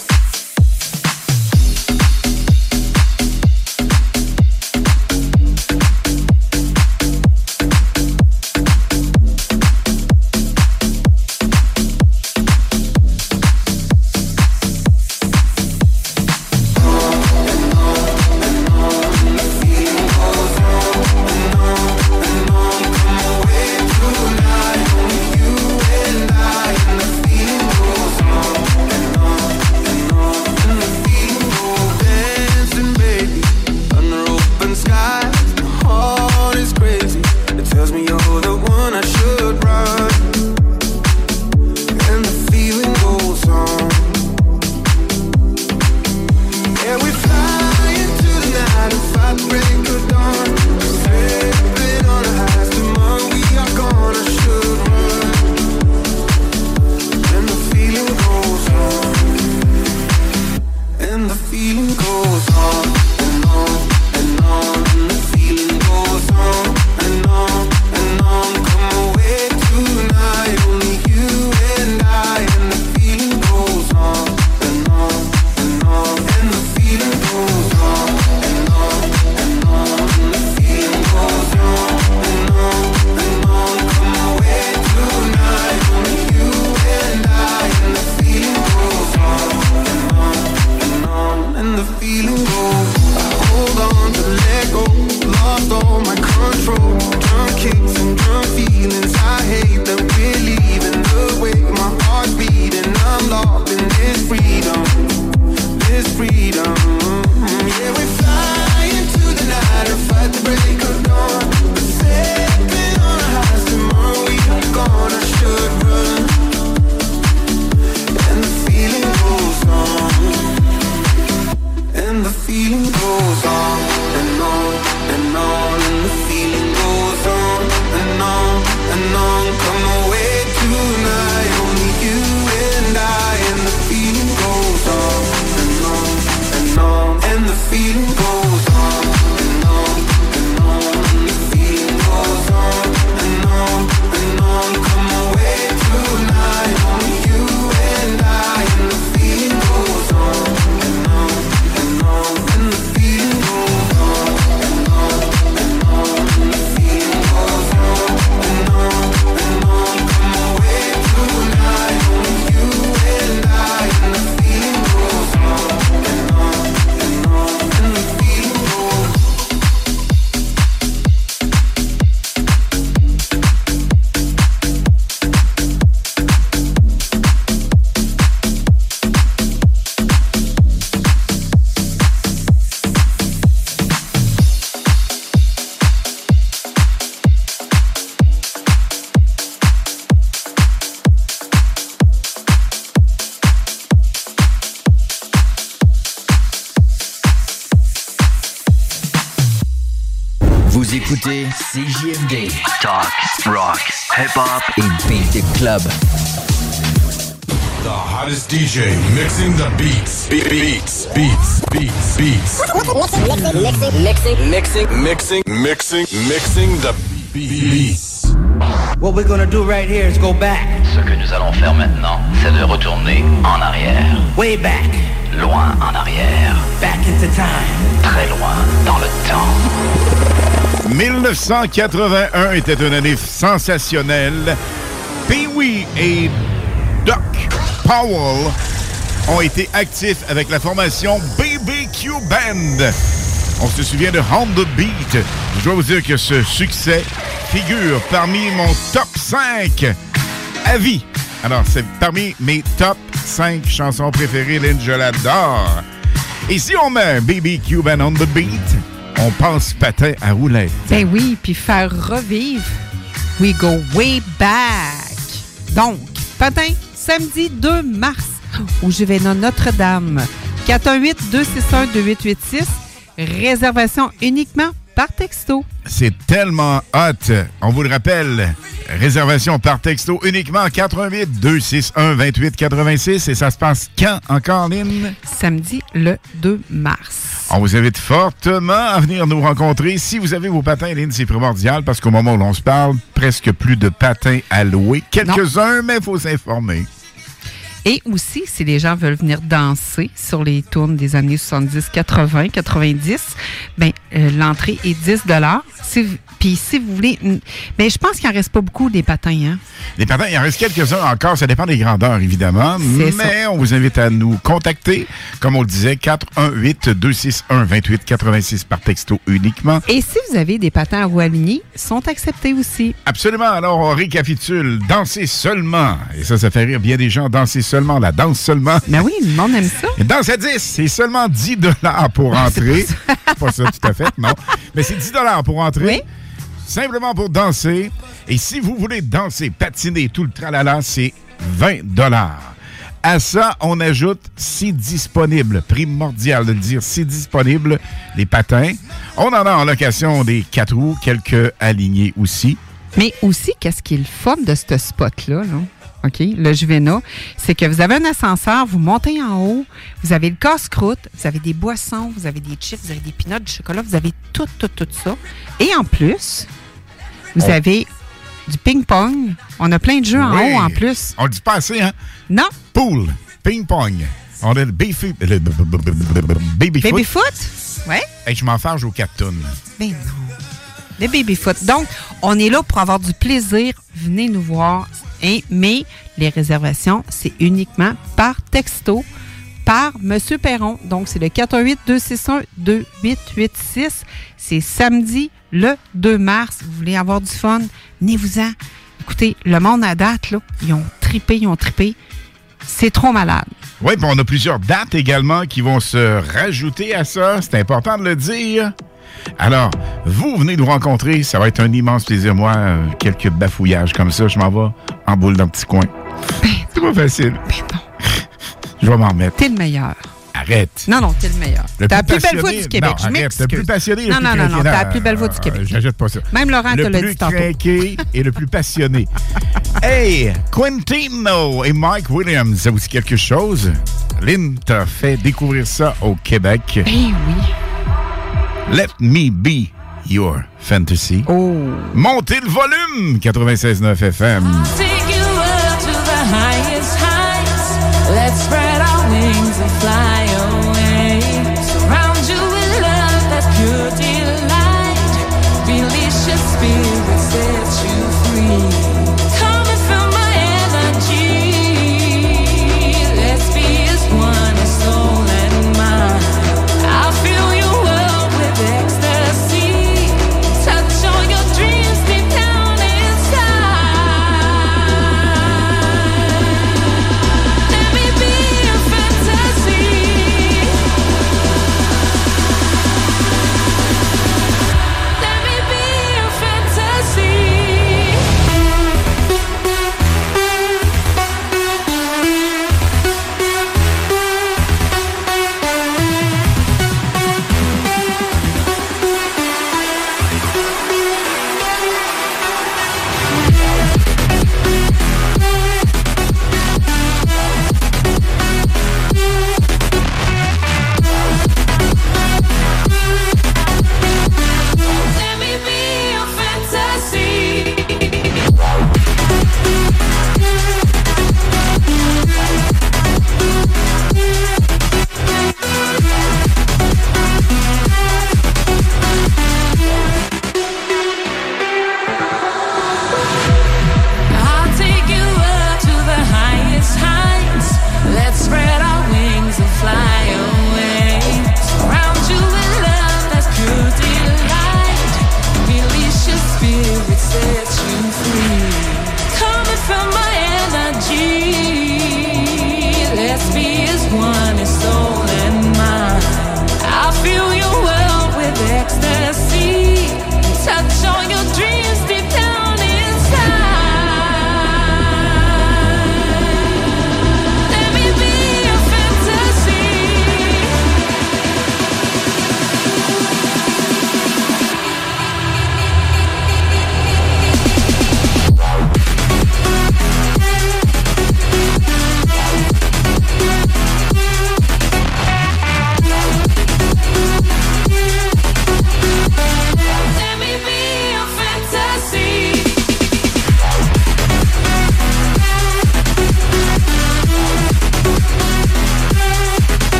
hip-hop et beat club. The hottest DJ mixing the beats. Be- beats, beats, beats, beats. Mixing, mixing, Mixing, mixing, mixing, mixing the beats. What we're gonna do right here is go back. Ce que nous allons faire maintenant, c'est de retourner en arrière. Way back. Loin en arrière. Back into time. Très loin dans le temps. 1981 était une année sensationnelle. Pee-wee et Doc Powell ont été actifs avec la formation BBQ Band. On se souvient de Honda Beat. Je dois vous dire que ce succès figure parmi mon top 5 à vie. Alors, c'est parmi mes top 5 chansons préférées, Lynn, je l'adore. Et si on met BBQ Band on the beat, on pense patin à roulette. Ben oui, puis faire revivre We Go Way Back. Donc, patin, samedi 2 mars, au Juvénat Notre-Dame. 418-261-2886. Réservation uniquement par texto. C'est tellement hot. On vous le rappelle, réservation par texto uniquement 88 261 28 86 et ça se passe quand encore, Lynn? Samedi le 2 mars. On vous invite fortement à venir nous rencontrer. Si vous avez vos patins, Lynn, c'est primordial parce qu'au moment où l'on se parle, presque plus de patins à louer. Quelques-uns, mais il faut s'informer. Et aussi, si les gens veulent venir danser sur les tournes des années 70, 80, 90, ben, euh, l'entrée est 10 si, Puis si vous voulez... mm, Ben, je pense qu'il en reste pas beaucoup des patins. Hein? Les patins, il en reste quelques-uns encore. Ça dépend des grandeurs, évidemment. Mais on vous invite à nous contacter. Comme on le disait, 418-261-2886 par texto uniquement. Et si vous avez des patins à roues alignées, sont acceptés aussi. Absolument. Alors, on récapitule. Danser seulement. Et ça, ça fait rire bien des gens. Danser seulement. La danse seulement. Ben oui, le monde aime ça. Danse à 10, c'est seulement 10 pour entrer. pas ça tout à fait, non. Mais c'est 10 pour entrer. Simplement pour danser. Et si vous voulez danser, patiner, tout le tralala, c'est 20 À ça, on ajoute, si disponible, primordial de le dire, si disponible, les patins. On en a en location des 4 roues, quelques alignés aussi. Mais aussi, qu'est-ce qui est le fun de ce spot-là, là? OK, le Juvena, c'est que vous avez un ascenseur, vous montez en haut, vous avez le casse-croûte, vous avez des boissons, vous avez des chips, vous avez des peanuts, du chocolat, vous avez tout, tout, tout ça. Et en plus, vous avez du ping-pong. On a plein de jeux en Oui. haut en plus. On le dit pas assez, hein? Non. Pool, ping-pong. On a le baby, le baby foot. Ouais. Hey, je m'en farge aux 4 tonnes. Ben non. Le baby-foot. Donc, on est là pour avoir du plaisir. Venez nous voir. Mais les réservations, c'est uniquement par texto, par M. Perron. Donc, c'est le 418-261-2886. C'est samedi, le 2 mars. Vous voulez avoir du fun? Venez-vous-en. Écoutez, le monde à date, là, ils ont tripé, ils ont tripé. C'est trop malade. Oui, puis on a plusieurs dates également qui vont se rajouter à ça. C'est important de le dire. Alors, vous venez nous rencontrer. Ça va être un immense plaisir. Moi, euh, quelques bafouillages comme ça, je m'en vais en boule dans le petit coin. C'est pas facile. Je vais m'en remettre. T'es le meilleur. Arrête. Non, non, t'es le meilleur. Le T'as la plus plus belle voix du Québec. Non, je arrête, le plus passionné, le Non, plus non, non, non, t'as la plus belle voix du Québec. J'ajoute pas ça. Même Laurent le te l'a plus dit tantôt. craqué et le plus passionné. hey, Quintino et Mike Williams, ça vous dit quelque chose? Lynn t'a fait découvrir ça au Québec. Eh oui. Let me be your fantasy. Oh. Montez le volume! 96.9 FM. Take you up to the highest heights. Let's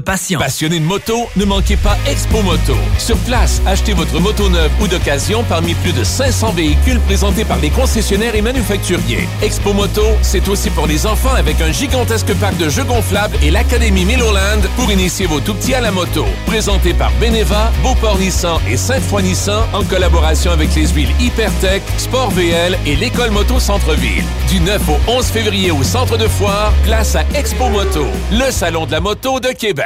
Passionné de moto, ne manquez pas Expo Moto. Sur place, achetez votre moto neuve ou d'occasion parmi plus de 500 véhicules présentés par les concessionnaires et manufacturiers. Expo Moto, c'est aussi pour les enfants avec un gigantesque parc de jeux gonflables et l'Académie Milloland pour initier vos tout-petits à la moto. Présenté par Beneva, Beauport Nissan et Sainte-Foy Nissan en collaboration avec les huiles Hypertech, Sport VL et l'École Moto Centre-Ville. Du 9 au 11 février au centre de foire, place à Expo Moto, le salon de la moto de Québec.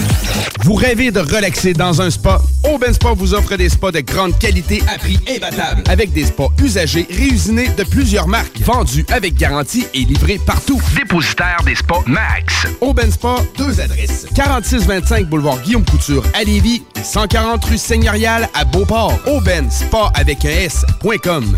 Vous rêvez de relaxer dans un spa? Aubin Spa vous offre des spas de grande qualité à prix imbattable. Avec des spas usagés réusinés de plusieurs marques, vendus avec garantie et livrés partout. Dépositaire des spas Max. Aubin Spa, deux adresses. 4625 boulevard Guillaume Couture à Lévis et 140 rue Seigneurial à Beauport. Aubin Spa avec un S.com.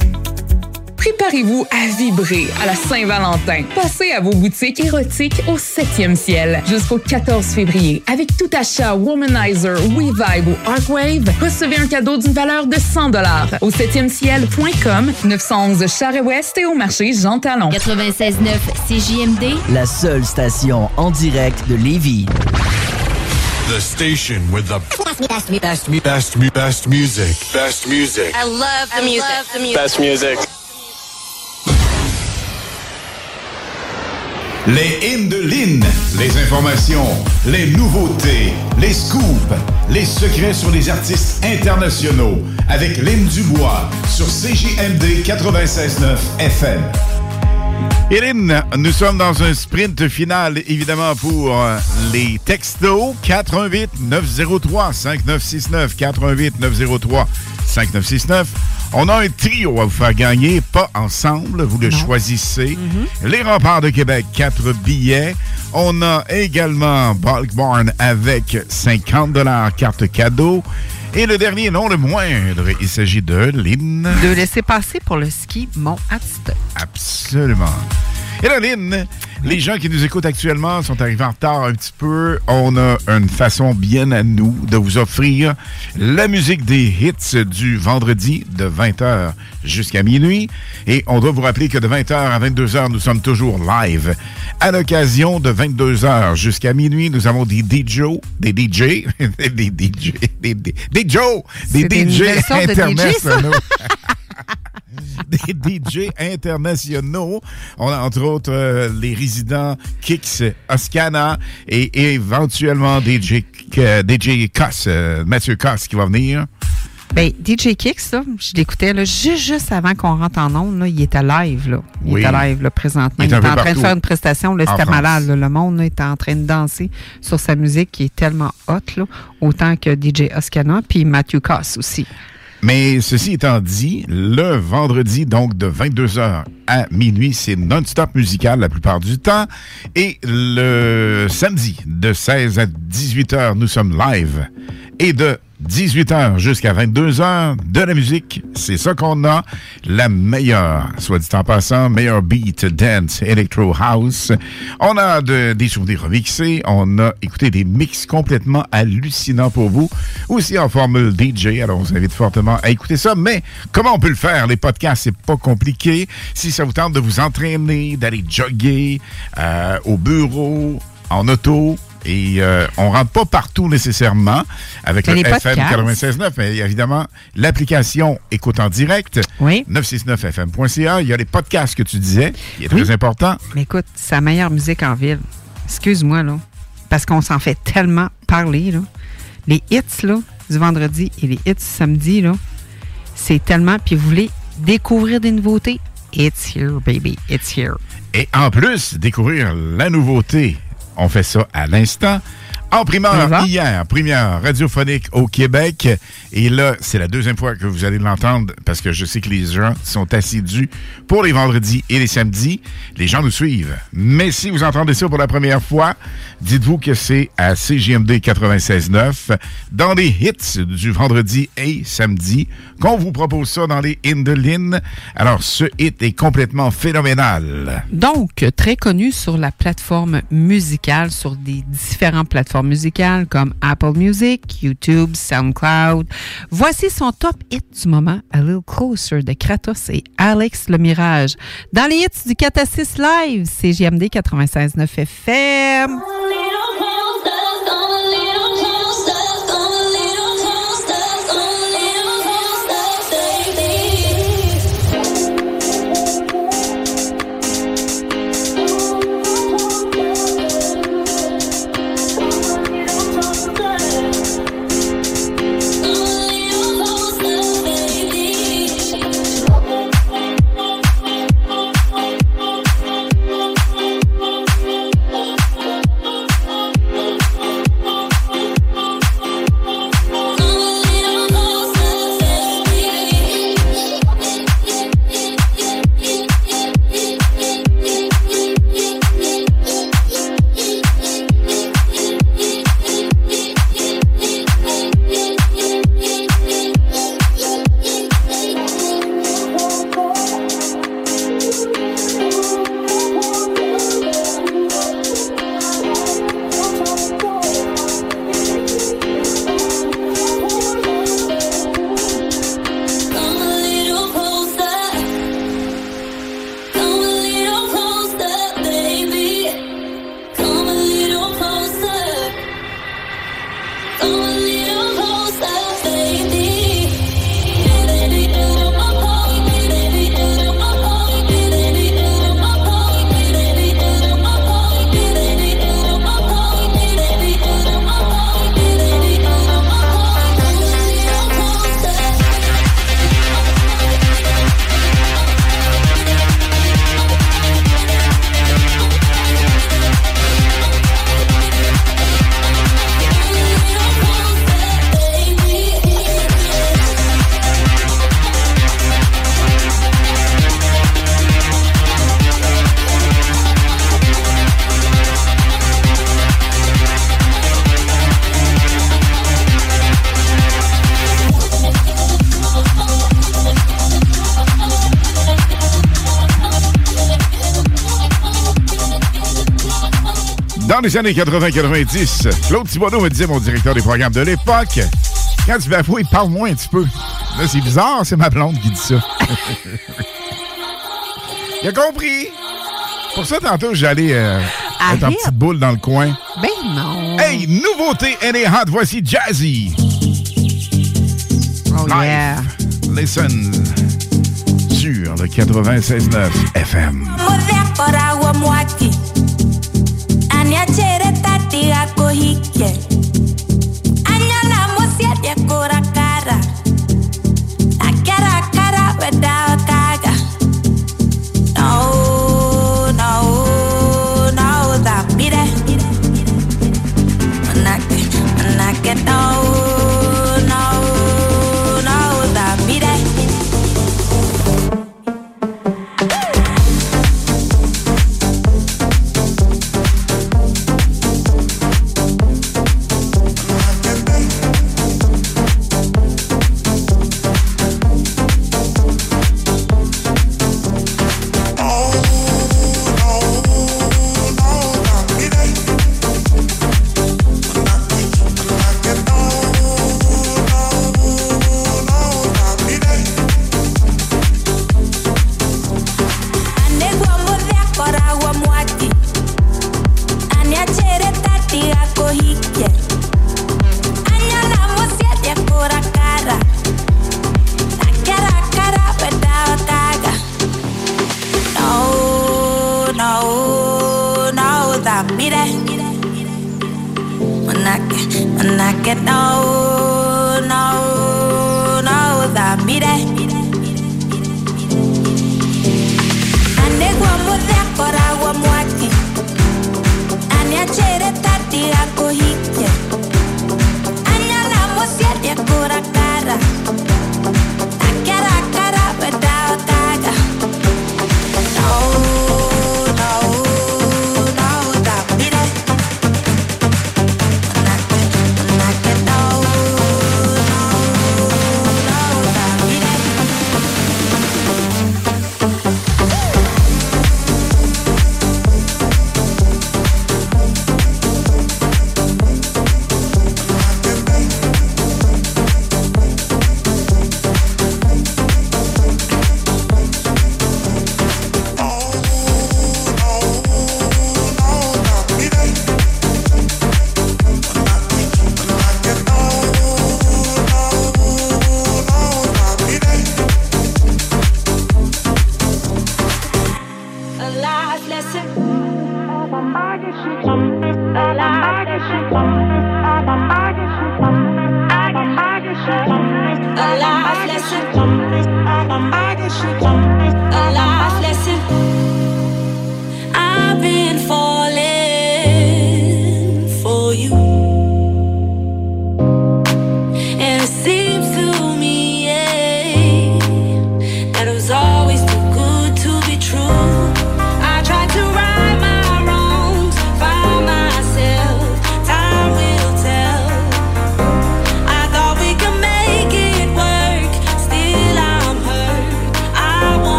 Préparez-vous à vibrer à la Saint-Valentin. Passez à vos boutiques érotiques au 7e ciel jusqu'au 14 février. Avec tout achat Womanizer, WeVibe ou Arcwave, recevez un cadeau d'une valeur de 100 au 7e ciel.com, 911 Charest-Ouest et au marché Jean Talon. 96.9 CJMD, La seule station en direct de Lévis. The station with the best, best, best, best, best music. Best music. I love the music. Best music. Les hymnes de Lynn, les informations, les nouveautés, les scoops, les secrets sur les artistes internationaux avec Lynn Dubois sur CJMD 96.9 FM. Hélène, nous sommes dans un sprint final, évidemment, pour euh, les textos. 418 903 5969 418 903 5969 On a un trio à vous faire gagner, pas ensemble, vous le choisissez. Les remparts de Québec, 4 billets. On a également Bulk Barn avec 50 carte cadeau. Et le dernier, non le moindre, il s'agit de Lynn. De laisser passer pour le ski Mont. Absolument. Lynn, les gens qui nous écoutent actuellement sont arrivés en retard un petit peu. On a une façon bien à nous de vous offrir la musique des hits du vendredi de 20h jusqu'à minuit. Et on doit vous rappeler que de 20h à 22h, nous sommes toujours live. À l'occasion de 22h jusqu'à minuit, nous avons des DJ, des DJ, des DJ, des, des, des des des DJ nouvelles sortes de DJ, ça. internationaux. des DJ internationaux. On a entre autres euh, les résidents Kix, Oscana et, éventuellement DJ, euh, DJ Koss, euh, Mathieu Koss qui va venir. Ben, DJ Kicks, là, je l'écoutais là, juste, juste avant qu'on rentre en ondes. Là, il était live. Là. Il Oui. était live là, présentement. Il Il, était en train de faire une prestation. C'était malade. là. Le monde là, était en train de danser sur sa musique qui est tellement hot, là, autant que DJ Oscana puis Matthew Koss aussi. Mais ceci étant dit, le vendredi, donc de 22h à minuit, c'est non-stop musical la plupart du temps. Et le samedi, de 16 à 18h, nous sommes live. Et de 18h jusqu'à 22h, de la musique, c'est ça qu'on a. La meilleure, soit dit en passant, meilleure beat, dance, electro house. On a de- des souvenirs remixés. On a écouté des mix complètement hallucinants pour vous. Aussi en formule DJ. Alors, on vous invite fortement à écouter ça. Mais comment on peut le faire? Les podcasts, c'est pas compliqué. Si ça vous tente de vous entraîner, d'aller jogger euh, au bureau, en auto, et euh, on rentre pas partout nécessairement avec Mais le FM podcasts. 96.9, mais évidemment, l'application Écoute en direct, Oui. 969fm.ca. Il y a les podcasts que tu disais, qui est très important. Mais écoute, c'est la meilleure musique en ville. Excuse-moi, là. Parce qu'on s'en fait tellement parler, là. Les hits, là, du vendredi et les hits du samedi, là, c'est tellement. Puis vous voulez découvrir des nouveautés? It's here, baby. It's here. Et en plus, découvrir la nouveauté, on fait ça à l'instant. En primeur, hier, première radiophonique au Québec. Et là, c'est la deuxième fois que vous allez l'entendre parce que je sais que les gens sont assidus pour les vendredis et les samedis. Les gens nous suivent. Mais si vous entendez ça pour la première fois, dites-vous que c'est à CGMD 96.9 dans les hits du vendredi et samedi qu'on vous propose ça dans les Indelines. Alors, ce hit est complètement phénoménal. Donc, très connu sur la plateforme musicale, sur des différentes plateformes musicales comme Apple Music, YouTube, SoundCloud. Voici son top hit du moment, A Little Closer de Kratos et Alex Le Mirage. Dans les hits du 4 à 6 live, c'est JMD 96.9 FM. Dans les années 80-90, Claude Thibodeau me disait, mon directeur des programmes de l'époque, quand tu bafouilles, parle moins un petit peu. Là, c'est bizarre, c'est ma blonde qui dit ça. Il a compris. Pour ça, tantôt, j'allais euh, être en petite boule dans le coin. Ben non. Hey, nouveauté NA Hot, voici Jazzy. Oh yeah. Listen sur le 96.9 FM. he get?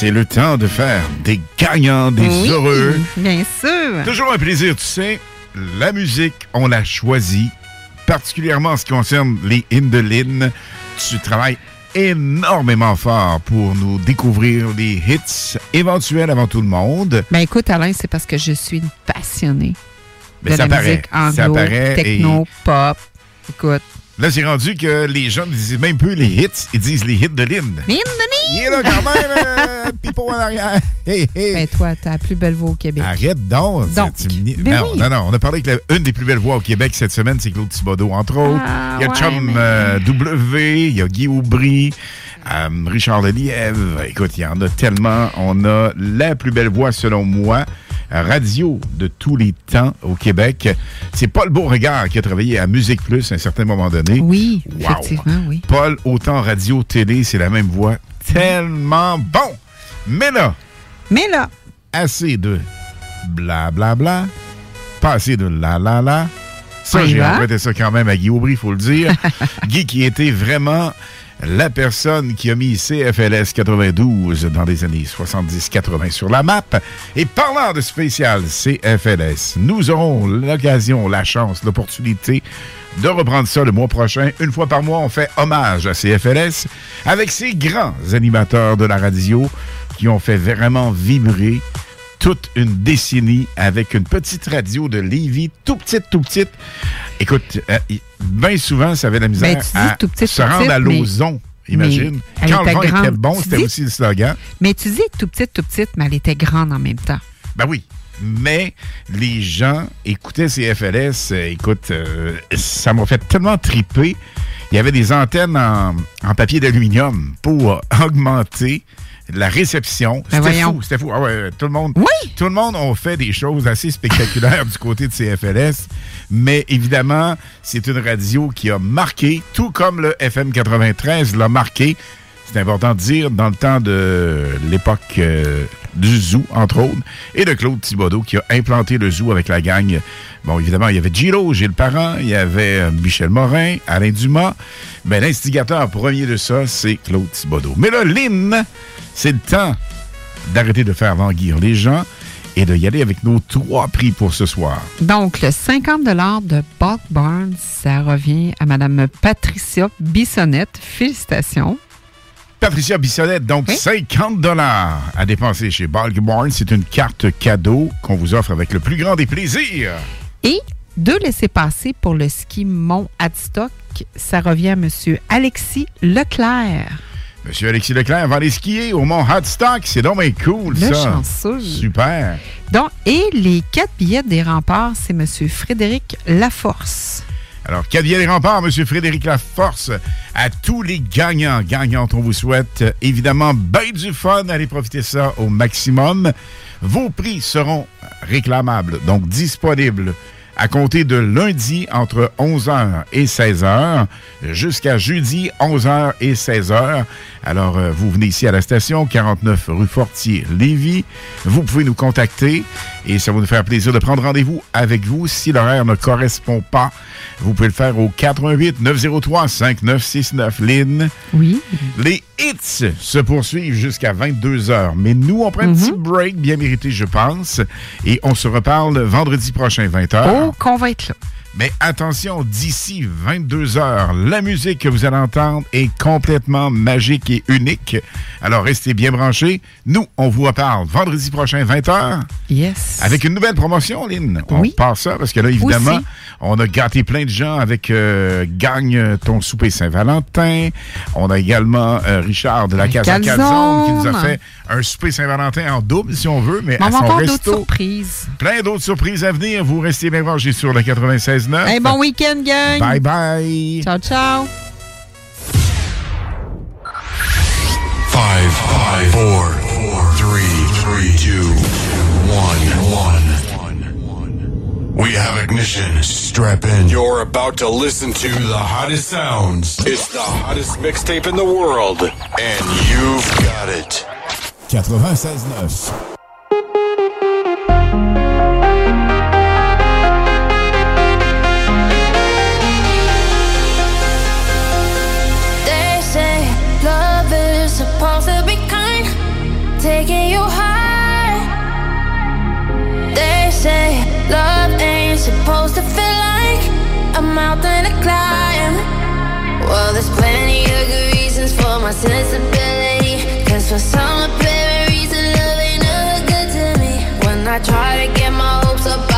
c'est le temps de faire des gagnants, des heureux. Bien sûr. Toujours un plaisir, tu sais. La musique, on la choisit, particulièrement en ce qui concerne les hymnes de Lynn. Tu travailles énormément fort pour nous découvrir les hits éventuels avant tout le monde. Ben écoute, Alain, c'est parce que je suis passionnée ben, Mais de ça la paraît. musique anglo, ça paraît techno, et... pop. Écoute, Là, c'est rendu que les gens ne disent même plus les hits, ils disent les hits de Lynn. Lynn, Il est là quand même, euh, pipeau en arrière. Hey, hey. Ben, toi, t'as la plus belle voix au Québec. Arrête donc. Donc, ben non, oui. non, non, on a parlé avec la- une des plus belles voix au Québec cette semaine, c'est Claude Thibodeau, entre autres. Ah, il y a ouais, Chum mais- euh, W, il y a Guy Aubry, euh, Richard Lelièvre. Écoute, il y en a tellement. On a la plus belle voix, selon moi, radio de tous les temps au Québec. C'est Paul Beauregard qui a travaillé à Musique Plus à un certain moment donné. Oui, Wow. effectivement, oui. Paul, autant radio, télé, c'est la même voix. Tellement bon! Mais là, Mais là, assez de blablabla, bla, bla, pas assez de la la la. Ça, j'ai emprunté ça quand même à Guy Aubry, il faut le dire. Guy qui était vraiment la personne qui a mis CFLS 92 dans les années 70-80 sur la map. Et parlant de spécial CFLS, nous aurons l'occasion, la chance, l'opportunité de reprendre ça le mois prochain. Une fois par mois, on fait hommage à CFLS avec ces grands animateurs de la radio qui ont fait vraiment vibrer toute une décennie avec une petite radio de Lévis, tout petite, tout petite. Écoute, euh, bien souvent, ça avait la misère Ben, tu dis à tout petite, se tout rendre à mais- l'ozon, imagine. mais Quand le vent était bon, Tu c'était dis- aussi le slogan. mais tu dis tout petite, tout petite, mais elle était grande en même temps. Ben oui. Mais les gens écoutaient ces FLS. euh, écoute, euh, ça m'a fait tellement triper. Il y avait des antennes en, en papier d'aluminium pour augmenter la réception. Ben C'était fou, c'était fou. Ah ouais, tout le monde, tout le monde a fait des choses assez spectaculaires du côté de CFLS. Mais évidemment, c'est une radio qui a marqué, tout comme le FM 93 l'a marqué. C'est important de dire, dans le temps de l'époque euh, du zoo, entre autres, et de Claude Thibodeau qui a implanté le zoo avec la gang. Bon, évidemment, il y avait Giro, Gilles Parent, il y avait euh, Michel Morin, Alain Dumas. Ben, l'instigateur premier de ça, c'est Claude Thibodeau. Mais là, Lynn, c'est le temps d'arrêter de faire languir les gens et de y aller avec nos trois prix pour ce soir. Donc, le 50 de Buck Barnes, ça revient à Mme Patricia Bissonnette. Félicitations. Patricia Bissonnette, donc 50 dollars à dépenser chez Bulk Barnes. C'est une carte cadeau qu'on vous offre avec le plus grand des plaisirs. Et deux laissés-passer pour le ski Mont Adstock, ça revient à M. Alexis Leclerc. Monsieur Alexis Leclerc va aller skier au Mont Hotstock. C'est donc bien cool, Le ça. chanceux. Super. Donc, et les quatre billets des remparts, c'est M. Frédéric Laforce. Alors, Cavier les remparts, M. Frédéric Laforce, à tous les gagnants, gagnantes, on vous souhaite euh, évidemment bien du fun. Allez profiter ça au maximum. Vos prix seront réclamables, donc disponibles à compter de lundi entre 11h et 16h jusqu'à jeudi 11h et 16h. Alors, euh, vous venez ici à la station 49 rue Fortier, Lévis. Vous pouvez nous contacter et ça va nous faire plaisir de prendre rendez-vous avec vous. Si l'horaire ne correspond pas, vous pouvez le faire au 88 903 5969 Lynn. Oui. Les hits se poursuivent jusqu'à 22h. Mais nous, on prend un petit break bien mérité, je pense. Et on se reparle vendredi prochain, 20h. Oh, qu'on va être là. Mais attention, d'ici 22 heures, la musique que vous allez entendre est complètement magique et unique. Alors restez bien branchés. Nous, on vous reparle vendredi prochain, 20h. Yes. Avec une nouvelle promotion, Lynn. On passe ça parce que là, évidemment, Aussi. on a gâté plein de gens avec euh, Gagne ton souper Saint-Valentin. On a également euh, Richard de la Casa Calzone. Calzone qui nous a fait un souper Saint-Valentin en double, si on veut, mais Mais à on son resto. Plein d'autres surprises à venir. Vous restez bien branchés sur le 96.9. Hey, bon week-end, gang. Bye bye. Ciao, ciao. Five, five, four, four, three, three, two, one, one. We have ignition. Strap in. You're about to listen to the hottest sounds. It's the hottest mixtape in the world, and you've got it. 96.9. supposed to feel like a mountain to climb. Well, there's plenty of good reasons for my sensibility. Cause for some apparent reason, love ain't good to me. When I try to get my hopes up,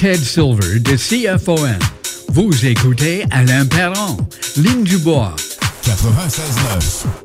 Ted Silver de CFOM. Vous écoutez Alain Perron, Ligne du Bois. 96.9.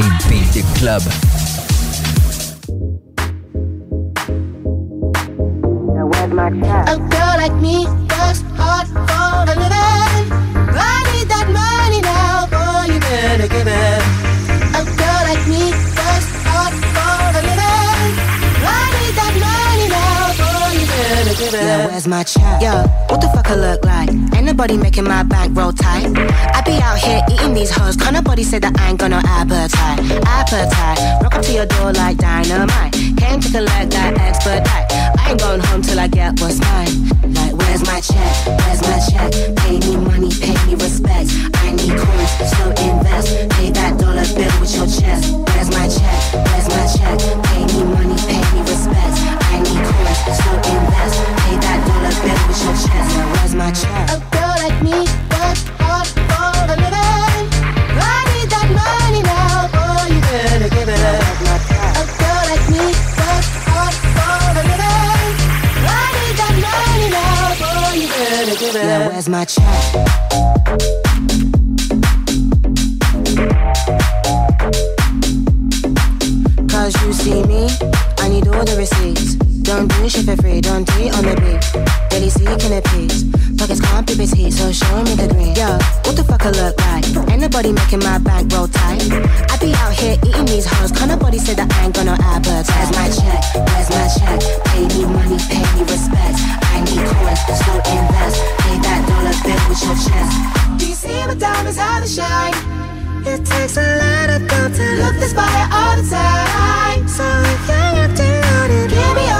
hip-hop beat the club. My check? Yo, what the fuck I look like? Ain't nobody making my bank roll tight. I be out here eating these hoes. Can't nobody say that I ain't got no appetite. Appetite. Rock up to your door like dynamite. Came to collect that expedite. I ain't going home till I get what's mine. Like, where's my check? Where's my check? Pay me money, pay me respect. I need coins, so invest. Pay that dollar bill with your chest. Where's my check? Where's my check? Pay me money, pay me respect. Cause you see me, I need all the receipts. Don't do shit for free, don't do it on the beat. Daily seeking a piece. Pockets can't be petite, so show me the green. Yo, what the fuck I look like? Ain't nobody making my bank roll tight. I be out here eating these hoes. Can't nobody say that I ain't got no appetite. Where's my check? Where's my check? Pay me money, pay me respect. I need coins, so invest. Pay that dollar bill with your chest. Do you see my diamonds how they shine? It takes a lot of gold to look this fire all the time. So if you're acting it, give me yours